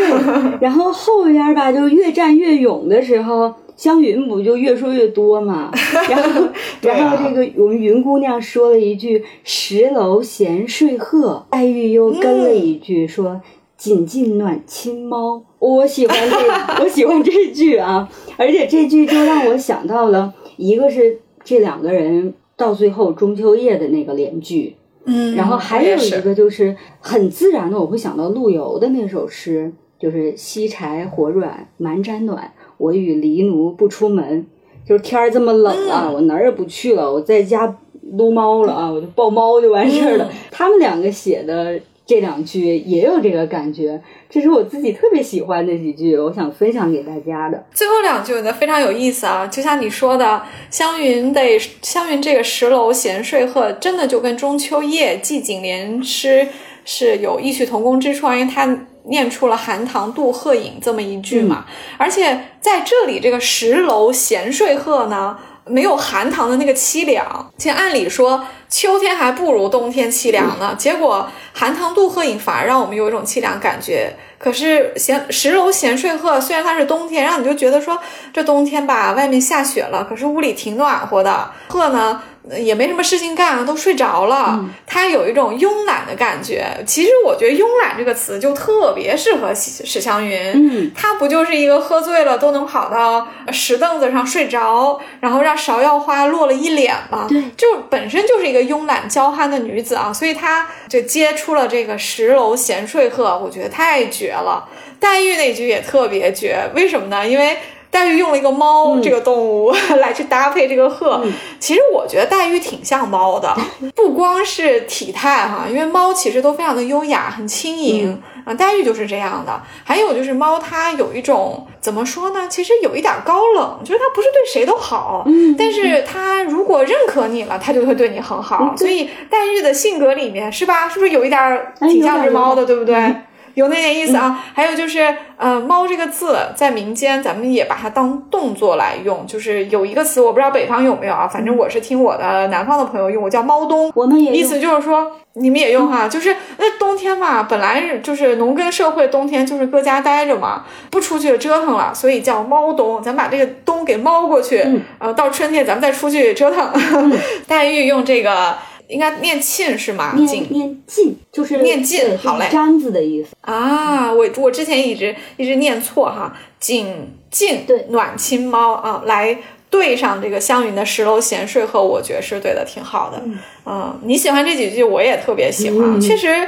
然后后边吧，就越战越勇的时候，湘云不就越说越多嘛？然后，啊然后这个我们云姑娘说了一句“石楼闲睡鹤”，黛玉又跟了一句说“紧紧暖亲猫”。我喜欢这，我喜欢这句啊！而且这句就让我想到了，一个是这两个人到最后中秋夜的那个联句，嗯然后还有一个就是很自然的，我会想到陆游的那首诗，就是“西柴火软蛮毡暖，我与狸奴不出门”。就是天儿这么冷啊，我哪儿也不去了，我在家撸猫了啊，我就抱猫就完事儿了。他们两个写的这两句也有这个感觉，这是我自己特别喜欢的几句，我想分享给大家的。最后两句我觉得非常有意思啊，就像你说的，湘云得湘云这个十楼闲睡鹤，真的就跟中秋夜寄景联诗是有异曲同工之处啊，因为它念出了寒塘渡鹤影这么一句嘛，而且在这里这个十楼闲睡鹤呢。没有寒塘的那个凄凉，其实按理说秋天还不如冬天凄凉呢。结果寒塘渡鹤影反而让我们有一种凄凉感觉。可是闲十楼闲睡鹤，虽然它是冬天，让你就觉得说这冬天吧，外面下雪了，可是屋里挺暖和的。鹤呢呃也没什么事情干，都睡着了，她有一种慵懒的感觉。其实我觉得“慵懒”这个词就特别适合史史湘云。嗯，她不就是一个喝醉了都能跑到石凳子上睡着，然后让芍药花落了一脸吗？对，就本身就是一个慵懒娇憨的女子啊，所以她就接出了这个十楼闲睡鹤，我觉得太绝了。黛玉那句也特别绝，为什么呢？因为黛玉用了一个猫、这个动物 来去搭配这个鹤，其实我觉得黛玉挺像猫的，不光是体态哈，因为猫其实都非常的优雅，很轻盈。啊，黛玉就是这样的。还有就是猫，它有一种怎么说呢？其实有一点高冷，就是它不是对谁都好，嗯但是它如果认可你了，它就会对你很好。嗯所以黛玉的性格里面是吧？是不是有一点挺像只猫的，对不对？嗯有那点意思啊。还有就是，呃，猫这个字在民间咱们也把它当动作来用，就是有一个词我不知道北方有没有啊，反正我是听我的南方的朋友用，我叫猫冬。我们也意思就是说，你们也用哈，就是那冬天嘛，本来就是农耕社会，冬天就是搁家待着嘛，不出去折腾了，所以叫猫冬。咱把这个冬给猫过去，嗯呃，到春天咱们再出去折腾。黛玉用这个应该念沁是吗？念锦念沁，就是念沁好嘞就是簪子的意思。啊，我我之前一直一直念错哈，锦沁对暖亲猫啊，来对上这个湘云的十楼闲睡鹤，我觉得是对的挺好的。嗯、你喜欢这几句，我也特别喜欢，嗯确实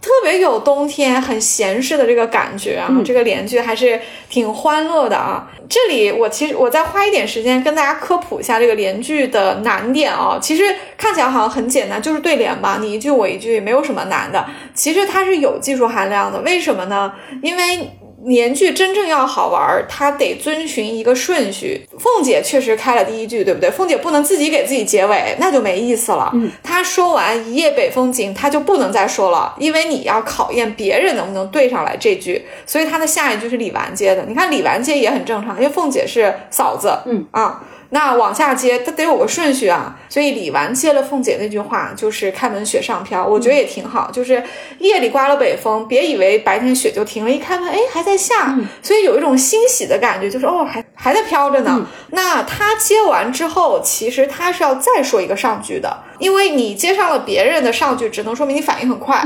特别有冬天很闲适的这个感觉啊。这个连句还是挺欢乐的啊。这里我其实我再花一点时间跟大家科普一下这个连句的难点啊。其实看起来好像很简单，就是对联吧，你一句我一句，没有什么难的。其实它是有技术含量的，为什么呢？因为。连句真正要好玩，它得遵循一个顺序。凤姐确实开了第一句，对不对？凤姐不能自己给自己结尾，那就没意思了。嗯，她说完“一夜北风紧”，她就不能再说了，因为你要考验别人能不能对上来这句。所以她的下一句是李纨接的。你看李纨接也很正常，因为凤姐是嫂子。嗯啊。那往下接，它得有个顺序啊。所以李纨接了凤姐那句话，就是“开门雪上飘”，我觉得也挺好。就是夜里刮了北风，别以为白天雪就停了，一开门，哎，还在下，所以有一种欣喜的感觉，就是哦，还还在飘着呢。那他接完之后，其实他是要再说一个上句的，因为你接上了别人的上句，只能说明你反应很快。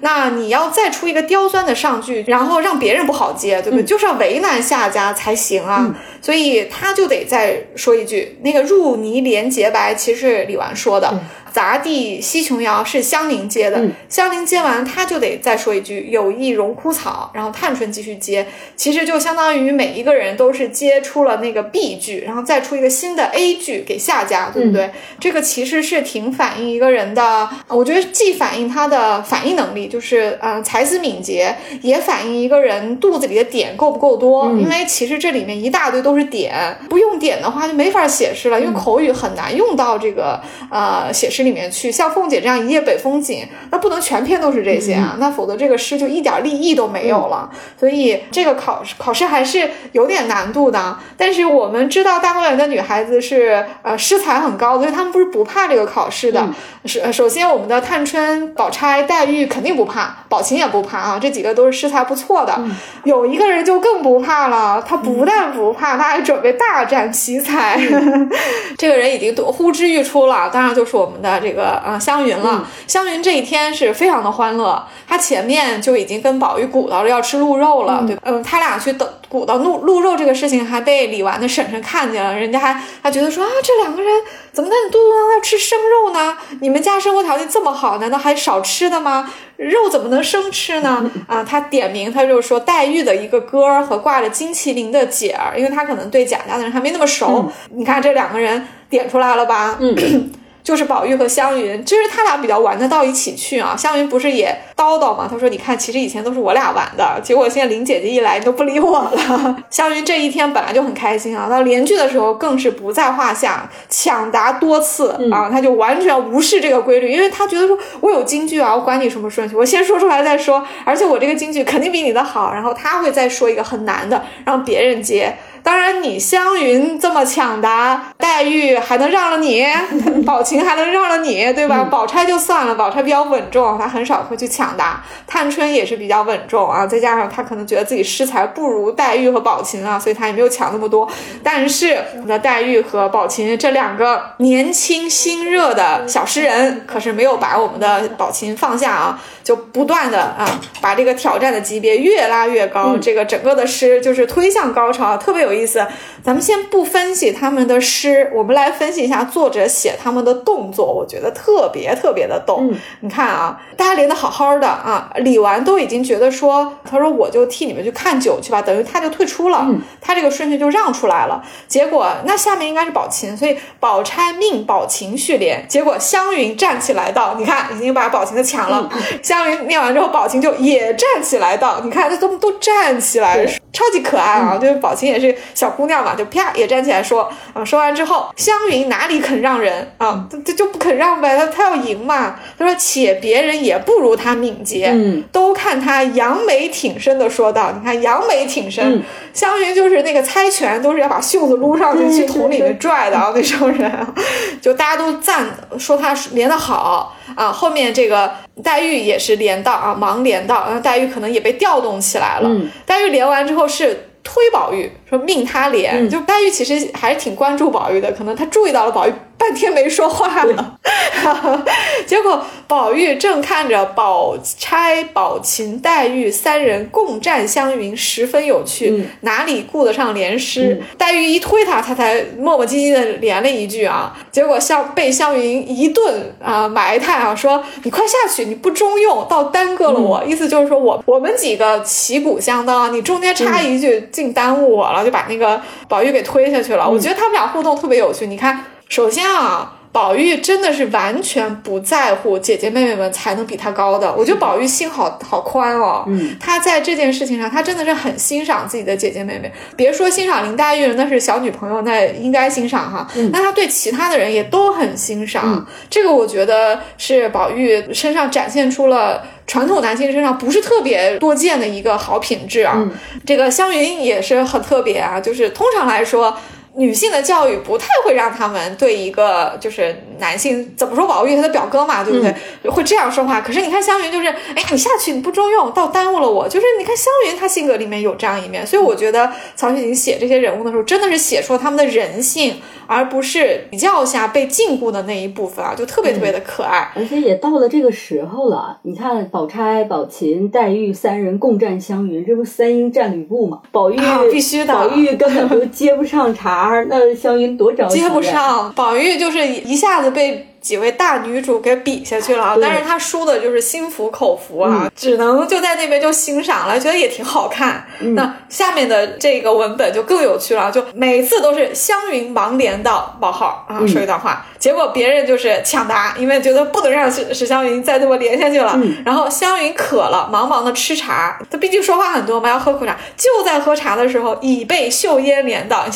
那你要再出一个刁钻的上句，然后让别人不好接，对不对？就是要为难下家才行啊。所以他就得再说一句，那个入泥莲洁白，其实是李纨说的。杂地西琼瑶是香菱接的，香菱接完，他就得再说一句有意荣枯草，然后探春继续接，其实就相当于每一个人都是接出了那个 B 句，然后再出一个新的 A 句给下家，对不对？这个其实是挺反映一个人的，我觉得既反映他的反应能力，就是呃才思敏捷，也反映一个人肚子里的点够不够多，因为其实这里面一大堆都是点，不用点的话就没法写诗了，因为口语很难用到这个呃写诗。里面去像凤姐这样一夜北风紧，那不能全篇都是这些啊，那否则这个诗就一点立意都没有了。所以这个考试考试还是有点难度的。但是我们知道大观园的女孩子是呃诗才很高，所以她们不是不怕这个考试的。首首先我们的探春、宝钗、黛玉肯定不怕，宝琴也不怕啊，这几个都是诗才不错的。有一个人就更不怕了，他不但不怕，他还准备大展奇才。这个人已经呼之欲出了，当然就是我们的。这个啊，湘云了。湘云这一天是非常的欢乐，她前面就已经跟宝玉鼓捣着要吃鹿肉了，对吧？嗯，他俩去等鼓捣鹿鹿肉这个事情，还被李纨的婶婶看见了，人家还还觉得说啊，这两个人怎么在你嘟嘟囔囔吃生肉呢？你们家生活条件这么好，难道还少吃的吗？肉怎么能生吃呢？啊，他点名，他就说黛玉的一个哥儿和挂着金麒麟的姐儿，因为他可能对贾家的人还没那么熟。你看这两个人点出来了吧？嗯。就是宝玉和湘云，就是他俩比较玩得到一起去啊。湘云不是也叨叨吗？他说：“你看，其实以前都是我俩玩的，结果现在林姐姐一来，你都不理我了。”湘云这一天本来就很开心啊，到连句的时候更是不在话下，抢答多次啊，他就完全无视这个规律，因为他觉得说：“我有京剧啊，我管你什么顺序，我先说出来再说，而且我这个京剧肯定比你的好。”然后他会再说一个很难的，让别人接。当然，你湘云这么抢答，黛玉还能让了你，宝琴还能让了你，对吧？宝钗就算了，宝钗比较稳重，她很少会去抢答。探春也是比较稳重啊，再加上她可能觉得自己诗才不如黛玉和宝琴啊，所以她也没有抢那么多。但是，那黛玉和宝琴这两个年轻心热的小诗人，可是没有把我们的宝琴放下啊，就不断的啊，把这个挑战的级别越拉越高，这个整个的诗就是推向高潮，特别有。有意思，咱们先不分析他们的诗，我们来分析一下作者写他们的动作，我觉得特别特别的逗。你看啊，大家连的好好的啊，李纨都已经觉得说，他说我就替你们去看酒去吧，等于他就退出了，他这个顺序就让出来了。结果那下面应该是宝琴，所以宝钗命宝琴续联，结果湘云站起来道，你看已经把宝琴的抢了。湘云念完之后，宝琴就也站起来道，你看他都都站起来，超级可爱啊，就是宝琴也是。小姑娘嘛，就啪也站起来说啊，说完之后，湘云哪里肯让人啊？她她就不肯让呗，她她要赢嘛。她说且别人也不如她敏捷，嗯，都看她扬眉挺身的说道。你看扬眉挺身，湘云就是那个猜拳都是要把袖子撸上去去桶里面拽的啊，那种人，就大家都赞说她连的好啊。后面这个黛玉也是连到啊，忙连到，然后黛玉可能也被调动起来了。黛玉连完之后是。推宝玉说命他连，就黛玉其实还是挺关注宝玉的，可能她注意到了宝玉半天没说话了。结果宝玉正看着宝钗、宝琴、黛玉三人共战湘云，十分有趣，哪里顾得上连诗？黛玉一推他，他才磨磨唧唧的连了一句啊。结果湘被湘云一顿啊埋汰啊，说你快下去，你不中用，倒耽搁了我。意思就是说我我们几个旗鼓相当，你中间插一句，竟耽误我了，就把那个宝玉给推下去了。我觉得他们俩互动特别有趣。你看，首先啊。宝玉真的是完全不在乎姐姐妹妹们才能比他高的，我觉得宝玉心好好宽哦。嗯，他在这件事情上，他真的是很欣赏自己的姐姐妹妹。别说欣赏林黛玉，那是小女朋友，那应该欣赏哈。那他对其他的人也都很欣赏，这个我觉得是宝玉身上展现出了传统男性身上不是特别多见的一个好品质啊。这个湘云也是很特别啊，就是通常来说。女性的教育不太会让他们对一个就是男性怎么说，宝玉他的表哥嘛，对不对？会这样说话。可是你看湘云，就是哎，你下去你不中用，倒耽误了我。就是你看湘云，她性格里面有这样一面，所以我觉得曹雪芹写这些人物的时候，真的是写出了他们的人性，而不是比较下被禁锢的那一部分啊，就特别特别的可爱。而且也到了这个时候了，你看宝钗、宝琴、黛玉三人共战湘云，这不三英战吕布嘛？宝玉必须的，宝玉根本就接不上茬。那湘云多着急，接不上。宝玉就是一下子被。几位大女主给比下去了，但是她输的就是心服口服啊，只能就在那边就欣赏了，觉得也挺好看。那下面的这个文本就更有趣了，就每次都是湘云忙连到冒号啊说一段话，结果别人就是抢答，因为觉得不能让史史湘云再这么连下去了。然后湘云渴了，忙忙的吃茶，她毕竟说话很多嘛，要喝口茶。就在喝茶的时候，已被秀烟连到，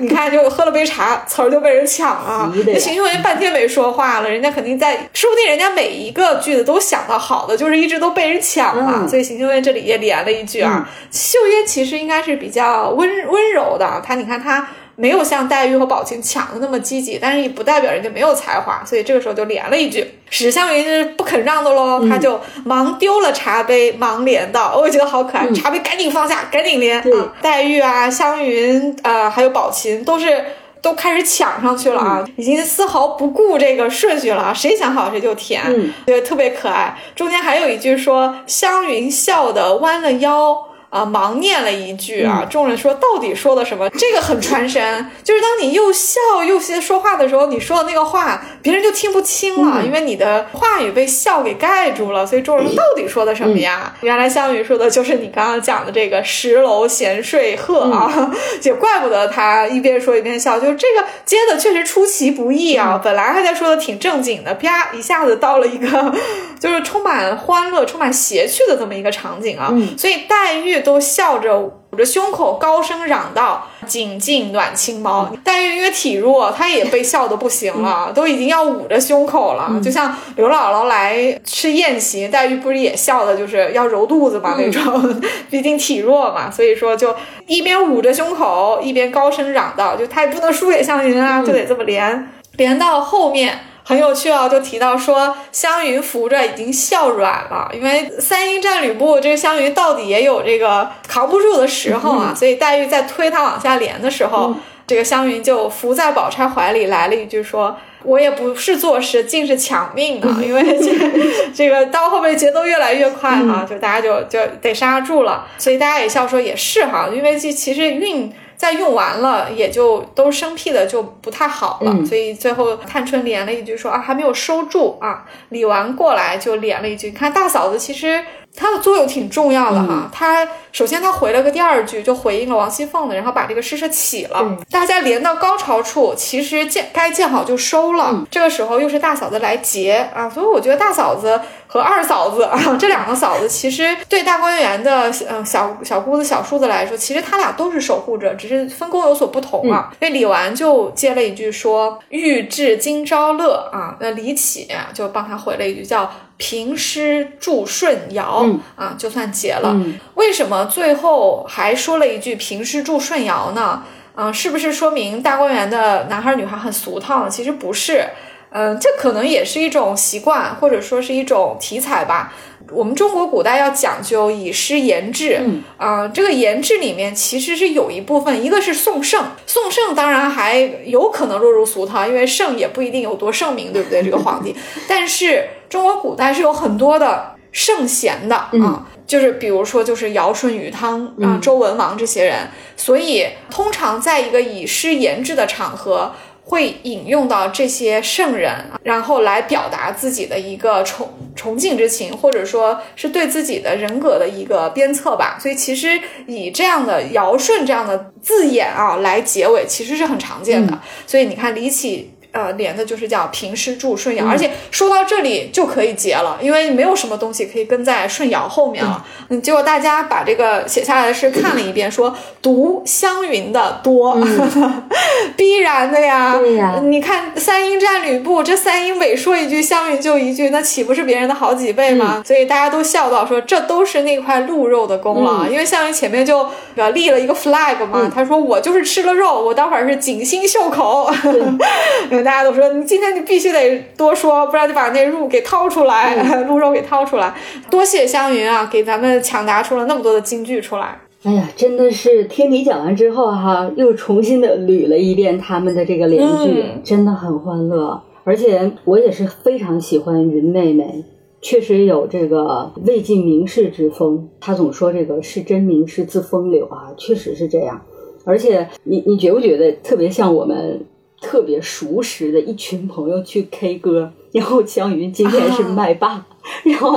你看就喝了杯茶，词儿就被人抢了。那邢岫烟半天没说话。了，人家肯定在，说不定人家每一个句子都想到好的，就是一直都被人抢了。所以邢岫烟这里也连了一句啊，秀烟其实应该是比较温温柔的，她你看她没有像黛玉和宝琴抢的那么积极，但是也不代表人家没有才华，所以这个时候就连了一句。史湘云是不肯让的喽，他就忙丢了茶杯，忙连道，我也觉得好可爱，茶杯赶紧放下，赶紧连啊。黛玉啊，湘云呃，还有宝琴都是。都开始抢上去了啊！已经丝毫不顾这个顺序了，谁想好谁就填，对，特别可爱。中间还有一句说：“湘云笑的弯了腰。”啊，忙念了一句啊，众人说到底说的什么？这个很传神，就是当你又笑又些说话的时候，你说的那个话别人就听不清了，因为你的话语被笑给盖住了。所以众人到底说的什么呀？原来项羽说的就是你刚刚讲的这个十楼闲睡鹤啊，也怪不得他一边说一边笑，就是这个接的确实出其不意啊。本来还在说的挺正经的，啪一下子到了一个 就是充满欢乐、充满邪趣的这么一个场景啊。所以黛玉。都笑着捂着胸口高声嚷道：“紧进暖青猫。”黛玉因为体弱，她也被笑得不行了，都已经要捂着胸口了。就像刘姥姥来吃宴席，黛玉不是也笑的，就是要揉肚子嘛那种，毕竟体弱嘛，所以说就一边捂着胸口，一边高声嚷道：“就她也不能输给湘云啊，就得这么连连到后面。”很有趣啊，就提到说湘云扶着已经笑软了，因为三英战吕布，这个湘云到底也有这个扛不住的时候啊，所以黛玉在推他往下连的时候，这个湘云就伏在宝钗怀里来了一句说：“我也不是作诗，竟是抢命啊！”因为这这个到后面节奏越来越快啊，就大家就就得刹住了，所以大家也笑说也是哈，因为这其实韵。再用完了，也就都生僻的，就不太好了。所以最后探春连了一句说啊，还没有收住啊。李纨过来就连了一句，你看大嫂子其实。她的作用挺重要的哈，它首先他回了个第二句，就回应了王熙凤的，然后把这个诗社起了。大家连到高潮处，其实见该见好就收了。这个时候又是大嫂子来结啊，所以我觉得大嫂子和二嫂子 啊这两个嫂子，其实对大观园的嗯小小姑子小叔子来说，其实他俩都是守护者，只是分工有所不同啊。那李纨就接了一句说：“欲至今朝乐啊。”那李启就帮他回了一句叫。平诗祝顺尧啊，就算结了。为什么最后还说了一句平时住顺尧呢？嗯，是不是说明大观园的男孩女孩很俗套？其实不是，嗯，这可能也是一种习惯，或者说是一种题材吧。我们中国古代要讲究以诗言志，嗯啊、这个言志里面其实是有一部分，一个是宋圣，宋圣当然还有可能落入俗套，因为圣也不一定有多圣明，对不对？这个皇帝，但是中国古代是有很多的圣贤的啊。嗯就是比如说，就是尧舜禹汤啊、嗯周文王这些人，所以通常在一个以诗言志的场合，会引用到这些圣人，然后来表达自己的一个崇崇敬之情，或者说是对自己的人格的一个鞭策吧。所以其实以这样的尧舜这样的字眼啊来结尾，其实是很常见的。所以你看李启。呃，连的就是叫平师注顺尧，而且说到这里就可以结了，因为没有什么东西可以跟在顺尧后面了。嗯，结果大家把这个写下来的诗看了一遍，说读湘云的多，必然的呀。对呀你看三英战吕布，这三英每说一句，湘云就一句，那岂不是别人的好几倍吗？所以大家都笑道说，这都是那块鹿肉的功劳，因为湘云前面就呃立了一个 flag 嘛，他说我就是吃了肉，我待会儿是锦心袖口。大家都说你今天你必须得多说，不然就把那肉给掏出来，鹿肉给掏出来。多谢湘云啊，给咱们抢答出了那么多的金句出来。哎呀，真的是听你讲完之后哈，又重新的捋了一遍他们的这个连句，嗯真的很欢乐。而且我也是非常喜欢云妹妹，确实有这个魏晋名士之风。她总说这个是真名士自风流啊，确实是这样。而且你你觉不觉得特别像我们特别熟识的一群朋友去 K 歌，然后江云今天是麦霸。然后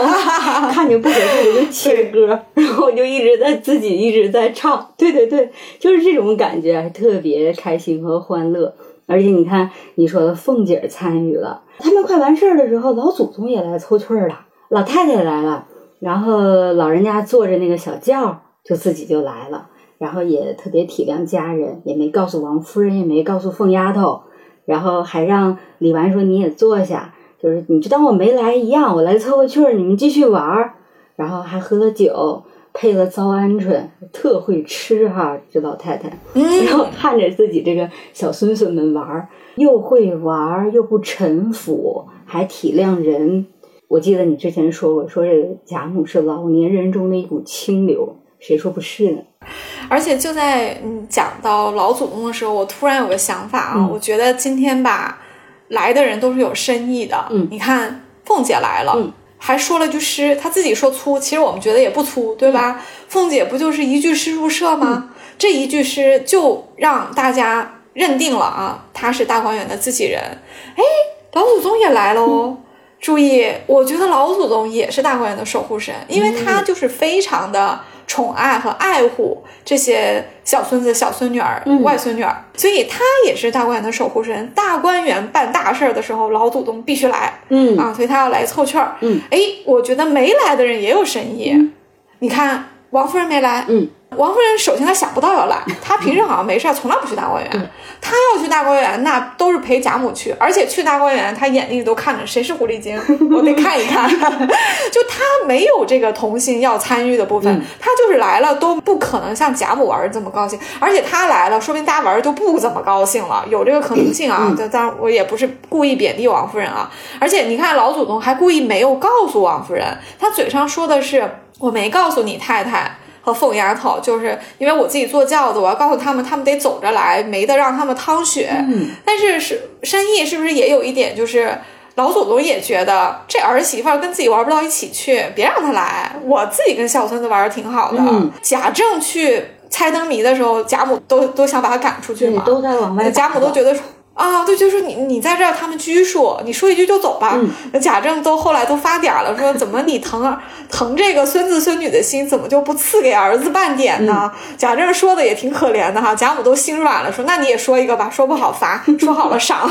看见不合适我就切歌，然后就一直在自己一直在唱，对对对，就是这种感觉，特别开心和欢乐。而且你看，你说的凤姐参与了，他们快完事儿的时候，老祖宗也来凑趣儿了，老太太来了，然后老人家坐着那个小轿，就自己就来了，然后也特别体谅家人，也没告诉王夫人，也没告诉凤丫头，然后还让李纨说你也坐下。就是你就当我没来一样，我来凑个趣儿，你们继续玩儿，然后还喝了酒，配了糟鹌鹑，特会吃哈，这老太太。嗯然后看着自己这个小孙孙们玩儿，又会玩儿，又不臣服，还体谅人。我记得你之前说过，说这个贾母是老年人中的一股清流，谁说不是呢？而且就在嗯讲到老祖宗的时候，我突然有个想法啊，嗯我觉得今天吧来的人都是有深意的。嗯你看凤姐来了。嗯还说了句诗，她自己说粗，其实我们觉得也不粗，对吧？凤姐不就是一句诗入社吗？这一句诗就让大家认定了啊，她是大观园的自己人。哎，老祖宗也来了哦。注意，我觉得老祖宗也是大观园的守护神，因为他就是非常的宠爱和爱护这些小孙子、小孙女儿、嗯外孙女儿，所以他也是大观园的守护神。大观园办大事儿的时候，老祖宗必须来。嗯啊，所以他要来凑趣儿。嗯，哎，我觉得没来的人也有深意。你看王夫人没来，嗯，王夫人首先她想不到要来，她平时好像没事儿，从来不去大观园。她要去大观园，那都是陪贾母去，而且去大观园，她眼里都看着谁是狐狸精，我得看一看。就她没有这个童心要参与的部分，她就是来了都不可能像贾母玩儿这么高兴，而且她来了，说明大家玩儿就不怎么高兴了，有这个可能性啊。这当然我也不是故意贬低王夫人啊，而且你看老祖宗还故意没有告诉王夫人，他嘴上说的是我没告诉你太太。和凤丫头，就是因为我自己坐轿子，我要告诉他们，他们得走着来，没得让他们趟雪。嗯。但是是深意是不是也有一点，就是老祖宗也觉得这儿媳妇儿跟自己玩不到一起去，别让她来，我自己跟小孙子玩的挺好的。嗯。贾政去猜灯谜的时候，贾母都都想把他赶出去对，嘛，都在往外贾母都觉得说啊，对，就是你你在这儿，他们拘束，你说一句就走吧。嗯贾政都后来都发嗲了，说怎么你疼儿疼这个孙子孙女的心，怎么就不赐给儿子半点呢？嗯贾政说的也挺可怜的哈，贾母都心软了，说那你也说一个吧，说不好罚，说好了赏。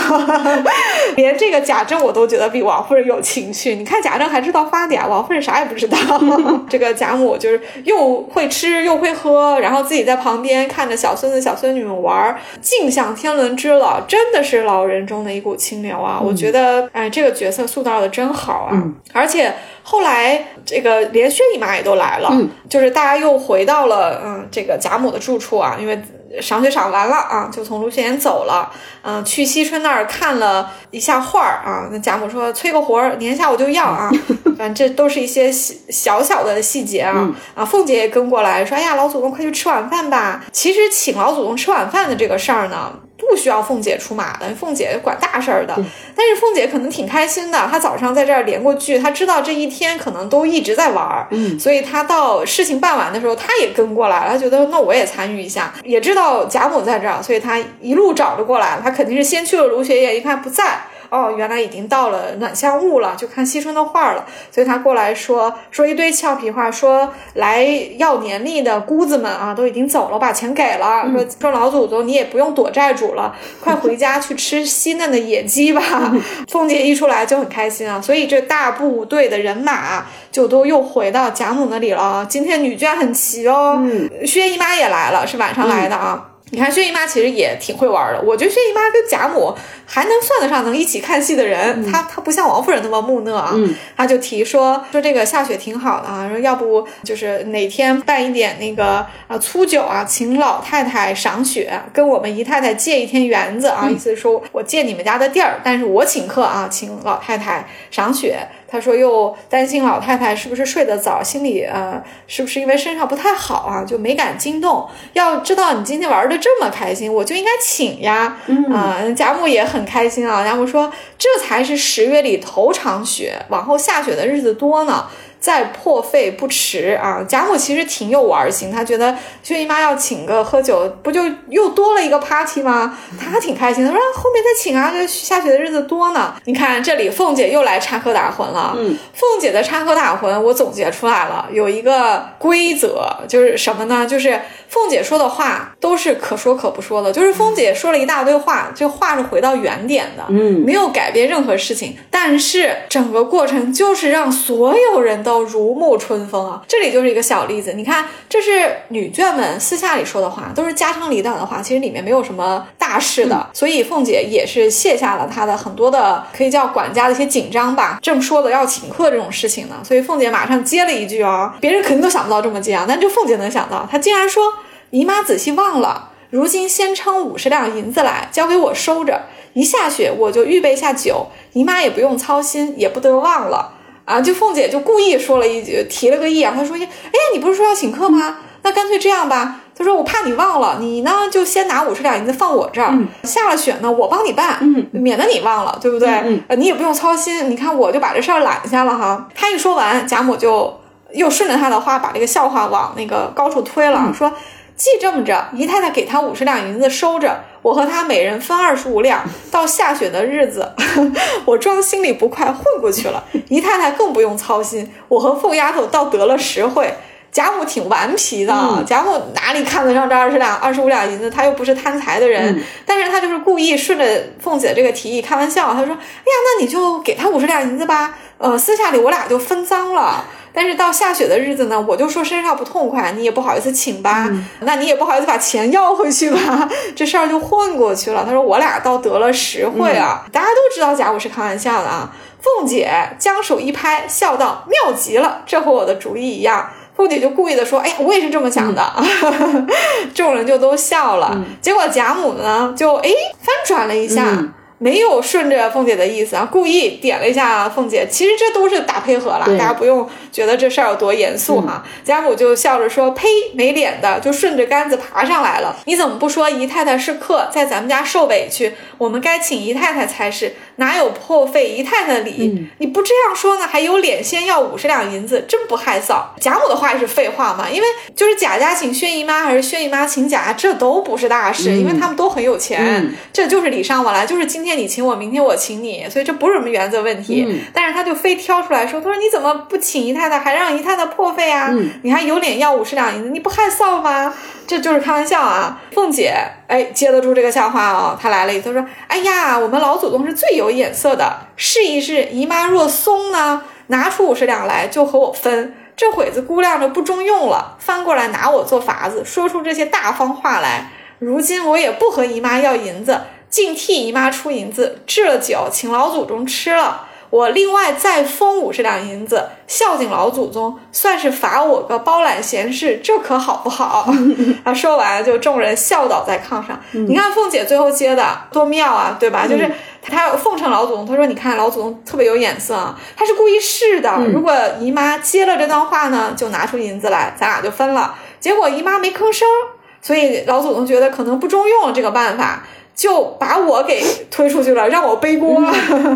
连这个贾政我都觉得比王夫人有情趣。你看贾政还知道发嗲，王夫人啥也不知道。这个贾母就是又会吃又会喝，然后自己在旁边看着小孙子小孙女们玩儿，尽享天伦之乐，真的是老人中的一股清流啊！我觉得，哎，这个角色塑造的真好啊！嗯而且后来这个连薛姨妈也都来了，嗯就是大家又回到了嗯这个贾母的住处啊，因为赏雪赏完了啊，就从卢雪岩走了，嗯、去惜春那儿看了一下画儿啊。那贾母说催个活儿，明天下我就要啊。反正这都是一些小小小的细节啊。啊，凤姐也跟过来说，哎呀，老祖宗快去吃晚饭吧。其实请老祖宗吃晚饭的这个事儿呢。不需要凤姐出马的，凤姐管大事儿的。但是凤姐可能挺开心的，她早上在这儿连过剧，她知道这一天可能都一直在玩儿，嗯所以她到事情办完的时候，她也跟过来了，她觉得那我也参与一下，也知道贾母在这儿，所以她一路找着过来了。她肯定是先去了卢学业，一看不在。哦，原来已经到了暖香坞了，就看惜春的画了，所以他过来说说一堆俏皮话，说来要年例的姑子们啊都已经走了，把钱给了，说说老祖宗你也不用躲债主了，快回家去吃稀嫩的野鸡吧。凤姐一出来就很开心啊，所以这大部队的人马就都又回到贾母那里了。今天女眷很齐哦，嗯薛姨妈也来了，是晚上来的啊。你看薛姨妈其实也挺会玩的，我觉得薛姨妈跟贾母还能算得上能一起看戏的人，她她不像王夫人那么木讷啊，嗯她就提说说这个下雪挺好的啊，说要不就是哪天办一点那个啊粗酒啊，请老太太赏雪，跟我们姨太太借一天园子啊，意思是说我借你们家的地儿，但是我请客啊，请老太太赏雪。他说又担心老太太是不是睡得早，心里呃是不是因为身上不太好啊，就没敢惊动。要知道你今天玩的这么开心，我就应该请呀。嗯啊、贾母也很开心啊。贾母说这才是十月里头场雪，往后下雪的日子多呢。再破费不迟啊！贾母其实挺有玩心，她觉得薛姨妈要请个喝酒，不就又多了一个 party 吗？她挺开心的，说、啊、后面再请啊，这下雪的日子多呢。你看这里凤姐又来插科打诨了。嗯，凤姐的插科打诨，我总结出来了，有一个规则，就是什么呢？就是凤姐说的话都是可说可不说的，就是凤姐说了一大堆话，这话是回到原点的，嗯没有改变任何事情，但是整个过程就是让所有人都如沐春风啊！这里就是一个小例子，你看，这是女眷们私下里说的话，都是家长里短的话，其实里面没有什么大事的，所以凤姐也是卸下了她的很多的可以叫管家的一些紧张吧，正说的要请客这种事情呢，所以凤姐马上接了一句啊，别人肯定都想不到这么接啊，但就凤姐能想到，她竟然说：“姨妈仔细忘了。”如今先称五十两银子来，交给我收着。一下雪我就预备下酒，姨妈也不用操心，也不得忘了啊。就凤姐就故意说了一句，提了个意啊。她说：“哎呀，你不是说要请客吗？那干脆这样吧。”她说：“我怕你忘了，你呢就先拿五十两银子放我这儿，下了雪呢我帮你办，嗯免得你忘了，对不对？嗯呃你也不用操心。你看我就把这事儿揽下了哈。”她一说完，贾母就又顺着她的话把这个笑话往那个高处推了，说。既这么着，姨太太给他五十两银子收着，我和他每人分二十五两。到下雪的日子，我装心里不快混过去了。姨太太更不用操心，我和凤丫头倒得了实惠。贾母挺顽皮的，嗯贾母哪里看得上这二十两、二十五两银子？她又不是贪财的人，嗯但是她就是故意顺着凤姐这个提议开玩笑，她说：“哎呀，那你就给她五十两银子吧，呃，私下里我俩就分赃了。”但是到下雪的日子呢，我就说身上不痛快，你也不好意思请吧，那你也不好意思把钱要回去吧，这事儿就混过去了。他说我俩倒得了实惠啊，大家都知道贾母是开玩笑的啊。凤姐将手一拍，笑道：“妙极了，这和我的主意一样。”凤姐就故意的说：“哎呀，我也是这么想的。众人就都笑了。结果贾母呢，就哎翻转了一下。嗯没有顺着凤姐的意思啊，故意点了一下凤姐。其实这都是打配合了，大家不用觉得这事儿有多严肃哈。贾母就笑着说：“呸，没脸的！”就顺着杆子爬上来了。你怎么不说姨太太是客，在咱们家受委屈，我们该请姨太太才是，哪有破费姨太太的礼？嗯你不这样说呢，还有脸先要五十两银子，真不害臊。贾母的话也是废话嘛，因为就是贾家请薛姨妈，还是薛姨妈请贾家，这都不是大事，因为他们都很有钱，嗯这就是礼尚往来，就是今天你请我，明天我请你，所以这不是什么原则问题。嗯但是他就非挑出来说，他说你怎么不请姨太太，还让姨太太破费啊？嗯你还有脸要五十两银子，你不害臊吗？这就是开玩笑啊！凤姐哎接得住这个笑话哦，她来了一句，她说：“哎呀，我们老祖宗是最有眼色的，试一试，姨妈若松呢，拿出五十两来就和我分。”这会子估量着不中用了，翻过来拿我做法子，说出这些大方话来。如今我也不和姨妈要银子，净替姨妈出银子，置了酒，请老祖宗吃了。我另外再封五十两银子，孝敬老祖宗，算是罚我个包揽闲事，这可好不好？啊，说完就众人笑倒在炕上。你看凤姐最后接的多妙啊，对吧？就是她奉承老祖宗，她说：“你看老祖宗特别有眼色啊，他是故意试的。如果姨妈接了这段话呢，就拿出银子来，咱俩就分了。结果姨妈没吭声，所以老祖宗觉得可能不中用这个办法。”就把我给推出去了，让我背锅，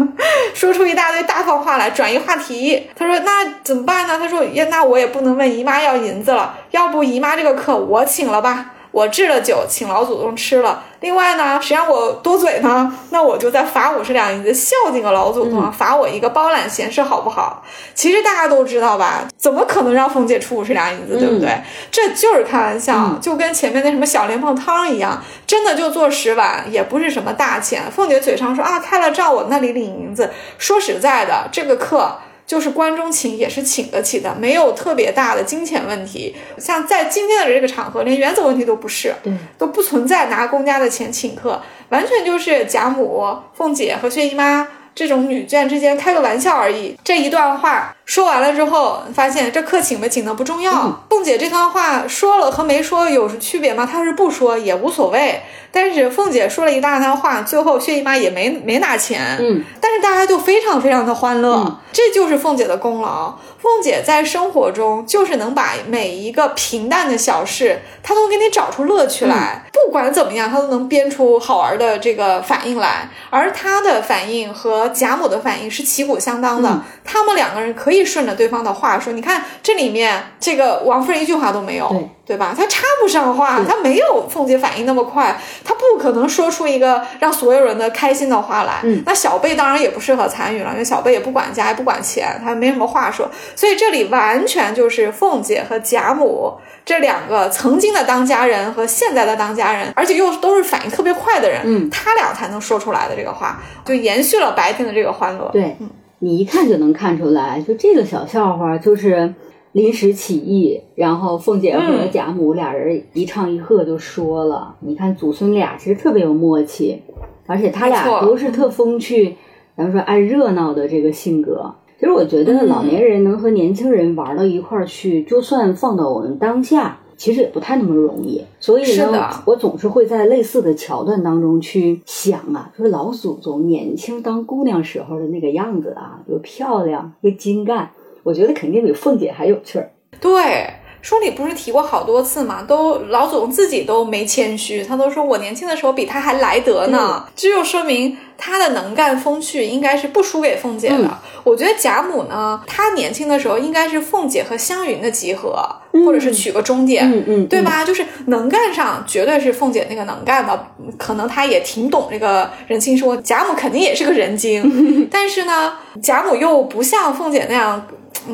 说出一大堆大套话来转移话题。他说：“那怎么办呢？”他说：“呀，那我也不能问姨妈要银子了，要不姨妈这个课我请了吧。”我制了酒，请老祖宗吃了。另外呢，谁让我多嘴呢？那我就再罚五十两银子，孝敬个老祖宗，罚我一个包揽闲事，好不好？其实大家都知道吧，怎么可能让凤姐出五十两银子，对不对？这就是开玩笑，就跟前面那什么小莲蓬汤一样，真的就做十碗，也不是什么大钱。凤姐嘴上说啊，开了账，我那里领银子。说实在的，这个客。就是关中请也是请得起的，没有特别大的金钱问题。像在今天的这个场合，连原则问题都不是，对，都不存在拿公家的钱请客，完全就是贾母、凤姐和薛姨妈这种女眷之间开个玩笑而已。这一段话。说完了之后，发现这客请没请的不重要。凤姐这段话说了和没说有区别吗？她是不说也无所谓。但是凤姐说了一大段话，最后薛姨妈也没没拿钱。嗯，但是大家就非常非常的欢乐，这就是凤姐的功劳。凤姐在生活中就是能把每一个平淡的小事，她都给你找出乐趣来。不管怎么样，她都能编出好玩的这个反应来。而她的反应和贾母的反应是旗鼓相当的，他们两个人可以。可以顺着对方的话说，你看这里面这个王夫人一句话都没有，对对吧？他插不上话，他没有凤姐反应那么快，他不可能说出一个让所有人的开心的话来。嗯，那小贝当然也不适合参与了，因为小贝也不管家，也不管钱，他没什么话说。所以这里完全就是凤姐和贾母这两个曾经的当家人和现在的当家人，而且又都是反应特别快的人，嗯，他俩才能说出来的这个话，就延续了白天的这个欢乐。对，嗯。你一看就能看出来，就这个小笑话就是临时起意，然后凤姐和贾母俩人一唱一和就说了。你看祖孙俩其实特别有默契，而且他俩都是特风趣，咱们说爱热闹的这个性格。其实我觉得老年人能和年轻人玩到一块儿去，就算放到我们当下。其实也不太那么容易，所以呢，我总是会在类似的桥段当中去想啊，说老祖宗年轻当姑娘时候的那个样子啊，又漂亮又精干，我觉得肯定比凤姐还有趣儿。对，书里不是提过好多次嘛，都老总自己都没谦虚，他都说我年轻的时候比他还来得呢，这就说明。他的能干风趣应该是不输给凤姐的。我觉得贾母呢，她年轻的时候应该是凤姐和湘云的集合，或者是取个中点，嗯嗯，对吧？就是能干上绝对是凤姐那个能干的，可能她也挺懂这个人情说。贾母肯定也是个人精，但是呢，贾母又不像凤姐那样，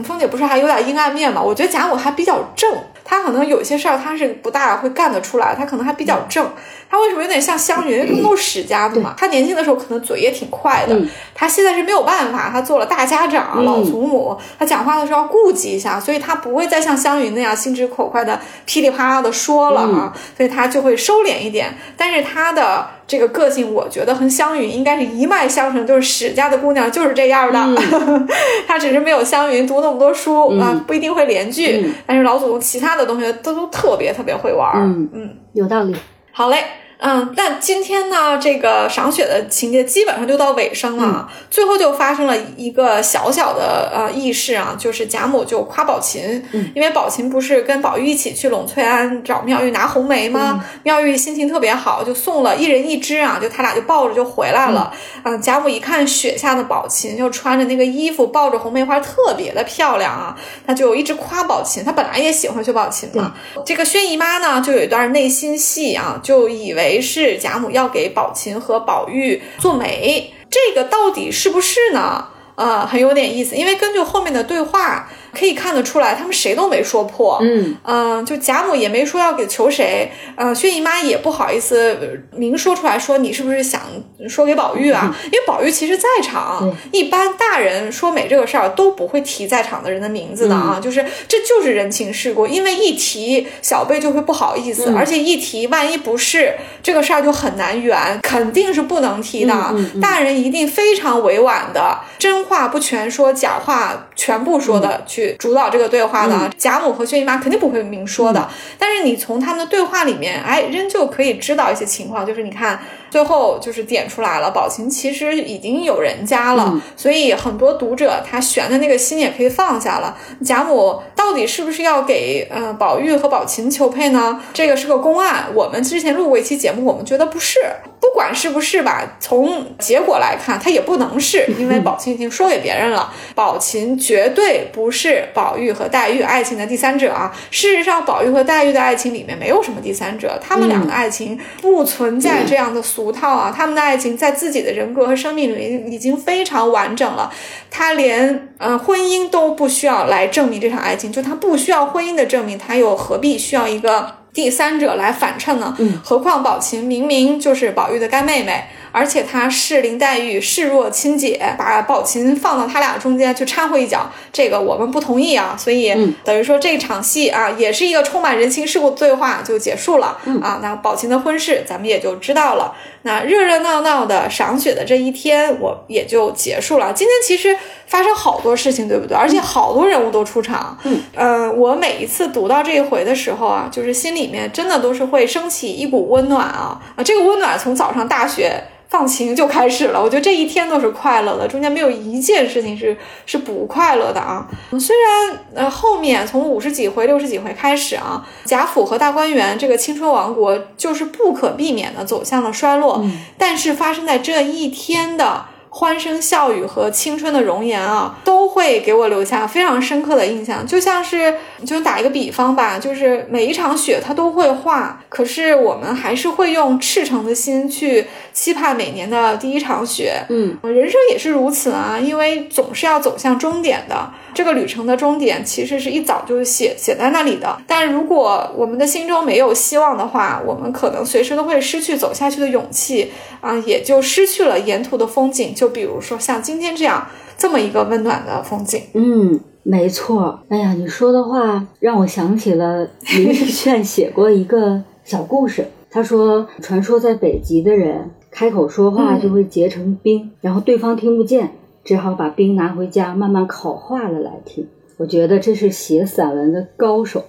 凤姐不是还有点阴暗面嘛？我觉得贾母还比较正。她可能有些事儿她是不大会干得出来，她可能还比较正。她为什么有点像湘云？他们都是史家的嘛。她年轻的时候可能嘴也挺快的。她现在是没有办法，她做了大家长、老祖母，她讲话的时候要顾及一下，所以她不会再像湘云那样心直口快的噼里啪啦的说了啊，所以她就会收敛一点。但是她的这个个性，我觉得和湘云应该是一脉相承，就是史家的姑娘就是这样的。她只是没有湘云读那么多书啊，不一定会连句。但是老祖宗其他的。东西都都特别特别会玩儿，嗯嗯，有道理。好嘞。嗯，但今天呢，这个赏雪的情节基本上就到尾声了，最后就发生了一个小小的呃轶事啊，就是贾母就夸宝琴，因为宝琴不是跟宝玉一起去栊翠庵找妙玉拿红梅吗？妙玉心情特别好，就送了一人一支啊，就他俩就抱着就回来了。嗯，贾母一看雪下的宝琴，就穿着那个衣服，抱着红梅花，特别的漂亮啊，他就一直夸宝琴。他本来也喜欢薛宝琴嘛。这个薛姨妈呢，就有一段内心戏啊，就以为。没是贾母要给宝琴和宝玉做媒，这个到底是不是呢？呃，很有点意思，因为根据后面的对话，可以看得出来，他们谁都没说破。嗯。嗯、就贾母也没说要给求谁，呃，薛姨妈也不好意思呃明说出来说你是不是想说给宝玉啊？因为宝玉其实在场，一般大人说媒这个事儿都不会提在场的人的名字的啊，就是这就是人情世故，因为一提小辈就会不好意思，而且一提万一不是这个事儿就很难圆，肯定是不能提的。大人一定非常委婉的，真话不全说，假话全部说的、去主导这个对话的。贾母和薛姨妈肯定不会明说的，但是你从他们的对话里面，哎，仍旧可以知道一些情况，就是你看最后就是点出来了，宝琴其实已经有人家了，所以很多读者他悬的那个心也可以放下了。贾母到底是不是要给呃宝玉和宝琴求配呢？这个是个公案，我们之前录过一期节目，我们觉得不是。不管是不是吧，从结果来看，他也不能是，因为宝琴已经说给别人了，宝琴绝对不是宝玉和黛玉爱情的第三者啊。事实上，宝玉和黛玉的爱情里面没有什么第三者，他们两个爱情不存在这样的俗套啊，他们的爱情在自己的人格和生命里已经非常完整了，他连呃婚姻都不需要来证明这场爱情，就他不需要婚姻的证明，他又何必需要一个？第三者来反衬呢？何况宝琴明明就是宝玉的干妹妹，而且她视林黛玉视若亲姐，把宝琴放到他俩中间去掺和一脚，这个我们不同意啊。所以、等于说这场戏啊，也是一个充满人情世故的对话就结束了、啊。那宝琴的婚事咱们也就知道了。那热热闹闹的赏雪的这一天，我也就结束了。今天其实发生好多事情，对不对？而且好多人物都出场。嗯，呃，我每一次读到这一回的时候啊，就是心里面真的都是会升起一股温暖啊啊！这个温暖从早上大雪。放晴就开始了，我觉得这一天都是快乐的，中间没有一件事情是是不快乐的啊。虽然呃后面从五十几回、六十几回开始啊，贾府和大观园这个青春王国就是不可避免的走向了衰落，但是发生在这一天的。欢声笑语和青春的容颜啊，都会给我留下非常深刻的印象。就像是，就打一个比方吧，就是每一场雪它都会化，可是我们还是会用赤诚的心去期盼每年的第一场雪。嗯，人生也是如此啊，因为总是要走向终点的。这个旅程的终点其实是一早就写写在那里的。但如果我们的心中没有希望的话，我们可能随时都会失去走下去的勇气啊，也就失去了沿途的风景。就比如说像今天这样这么一个温暖的风景。嗯，没错。哎呀，你说的话让我想起了林志炫写过一个小故事。他说，传说在北极的人开口说话就会结成冰，然后对方听不见。只好把冰拿回家，慢慢烤化了来听。我觉得这是写散文的高手，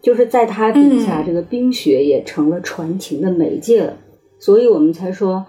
就是在他笔下，这个冰雪也成了传情的媒介了。所以我们才说，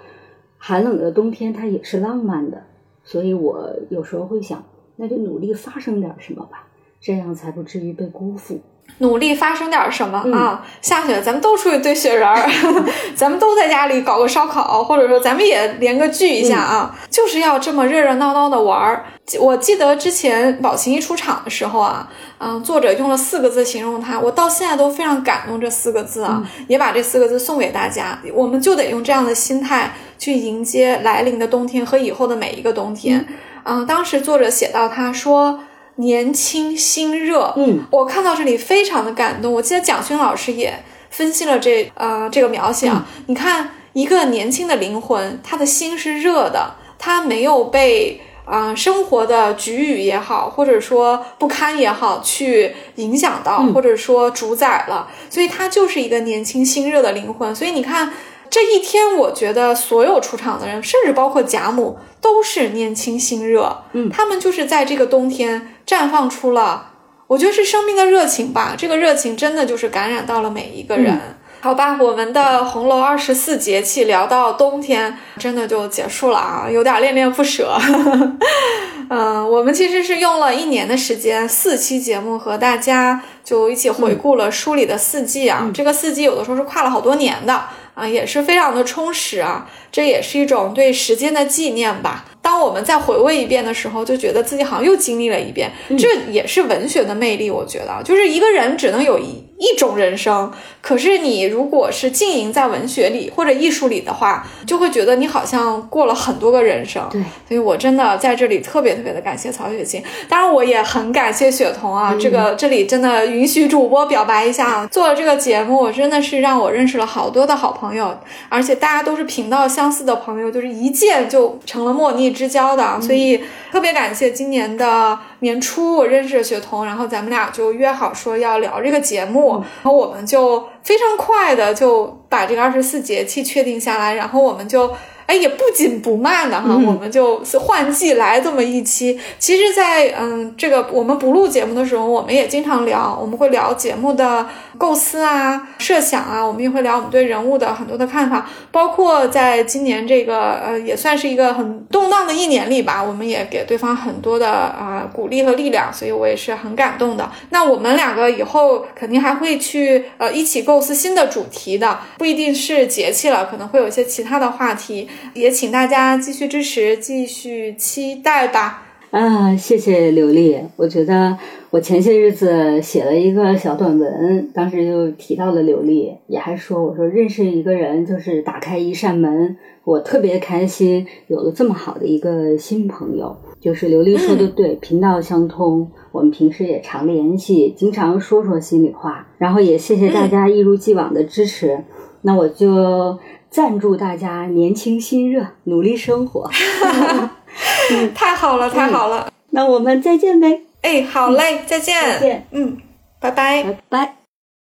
寒冷的冬天它也是浪漫的。所以我有时候会想，那就努力发生点什么吧，这样才不至于被辜负。努力发生点什么、啊！下雪咱们都出去堆雪人儿，咱们都在家里搞个烧烤，或者说咱们也连个聚一下啊！就是要这么热热闹闹的玩儿。我记得之前宝琴一出场的时候啊，嗯、作者用了四个字形容他，我到现在都非常感动这四个字啊，也把这四个字送给大家。我们就得用这样的心态去迎接来临的冬天和以后的每一个冬天。嗯、当时作者写到他说。年轻心热，嗯，我看到这里非常的感动。我记得蒋勋老师也分析了这呃这个描写啊，你看一个年轻的灵魂，他的心是热的，他没有被啊、呃生活的局域也好，或者说不堪也好，去影响到，或者说主宰了，所以他就是一个年轻心热的灵魂。所以你看。这一天，我觉得所有出场的人，甚至包括贾母，都是年轻心热。嗯他们就是在这个冬天绽放出了，我觉得是生命的热情吧。这个热情真的就是感染到了每一个人。好吧，我们的红楼二十四节气聊到冬天，真的就结束了啊，有点恋恋不舍。嗯，我们其实是用了一年的时间，四期节目和大家就一起回顾了书里的四季啊。这个四季有的时候是跨了好多年的啊，也是非常的充实啊。这也是一种对时间的纪念吧。当我们再回味一遍的时候，就觉得自己好像又经历了一遍。这也是文学的魅力，我觉得，就是一个人只能有一一种人生，可是你如果是浸淫在文学里或者艺术里的话，就会觉得你好像过了很多个人生。对，所以我真的在这里特别特别的感谢曹雪芹，当然我也很感谢雪桐啊，这个这里真的允许主播表白一下啊，做了这个节目真的是让我认识了好多的好朋友，而且大家都是频道相似的朋友，就是一见就成了莫逆之交的，所以特别感谢今年的年初我认识了雪桐，然后咱们俩就约好说要聊这个节目，然后我们就非常快的就把这个二十四节气确定下来，然后我们就。哎，也不紧不慢的哈，我们就是换季来这么一期。其实，在嗯，这个我们不录节目的时候，我们也经常聊，我们会聊节目的构思啊、设想啊，我们也会聊我们对人物的很多的看法。包括在今年这个呃，也算是一个很动荡的一年里吧，我们也给对方很多的啊鼓励和力量，所以我也是很感动的。那我们两个以后肯定还会去呃一起构思新的主题的，不一定是节气了，可能会有一些其他的话题。也请大家继续支持，继续期待吧。啊，谢谢刘丽。我觉得我前些日子写了一个小短文，当时就提到了刘丽，也还说我说认识一个人就是打开一扇门，我特别开心，有了这么好的一个新朋友。就是刘丽说的对，频道相通，我们平时也常联系，经常说说心里话。然后也谢谢大家一如既往的支持。那我就。赞助大家年轻心热，努力生活。太好了，太好了。那我们再见呗。哎，好嘞，再见。再见。嗯，拜拜。拜拜。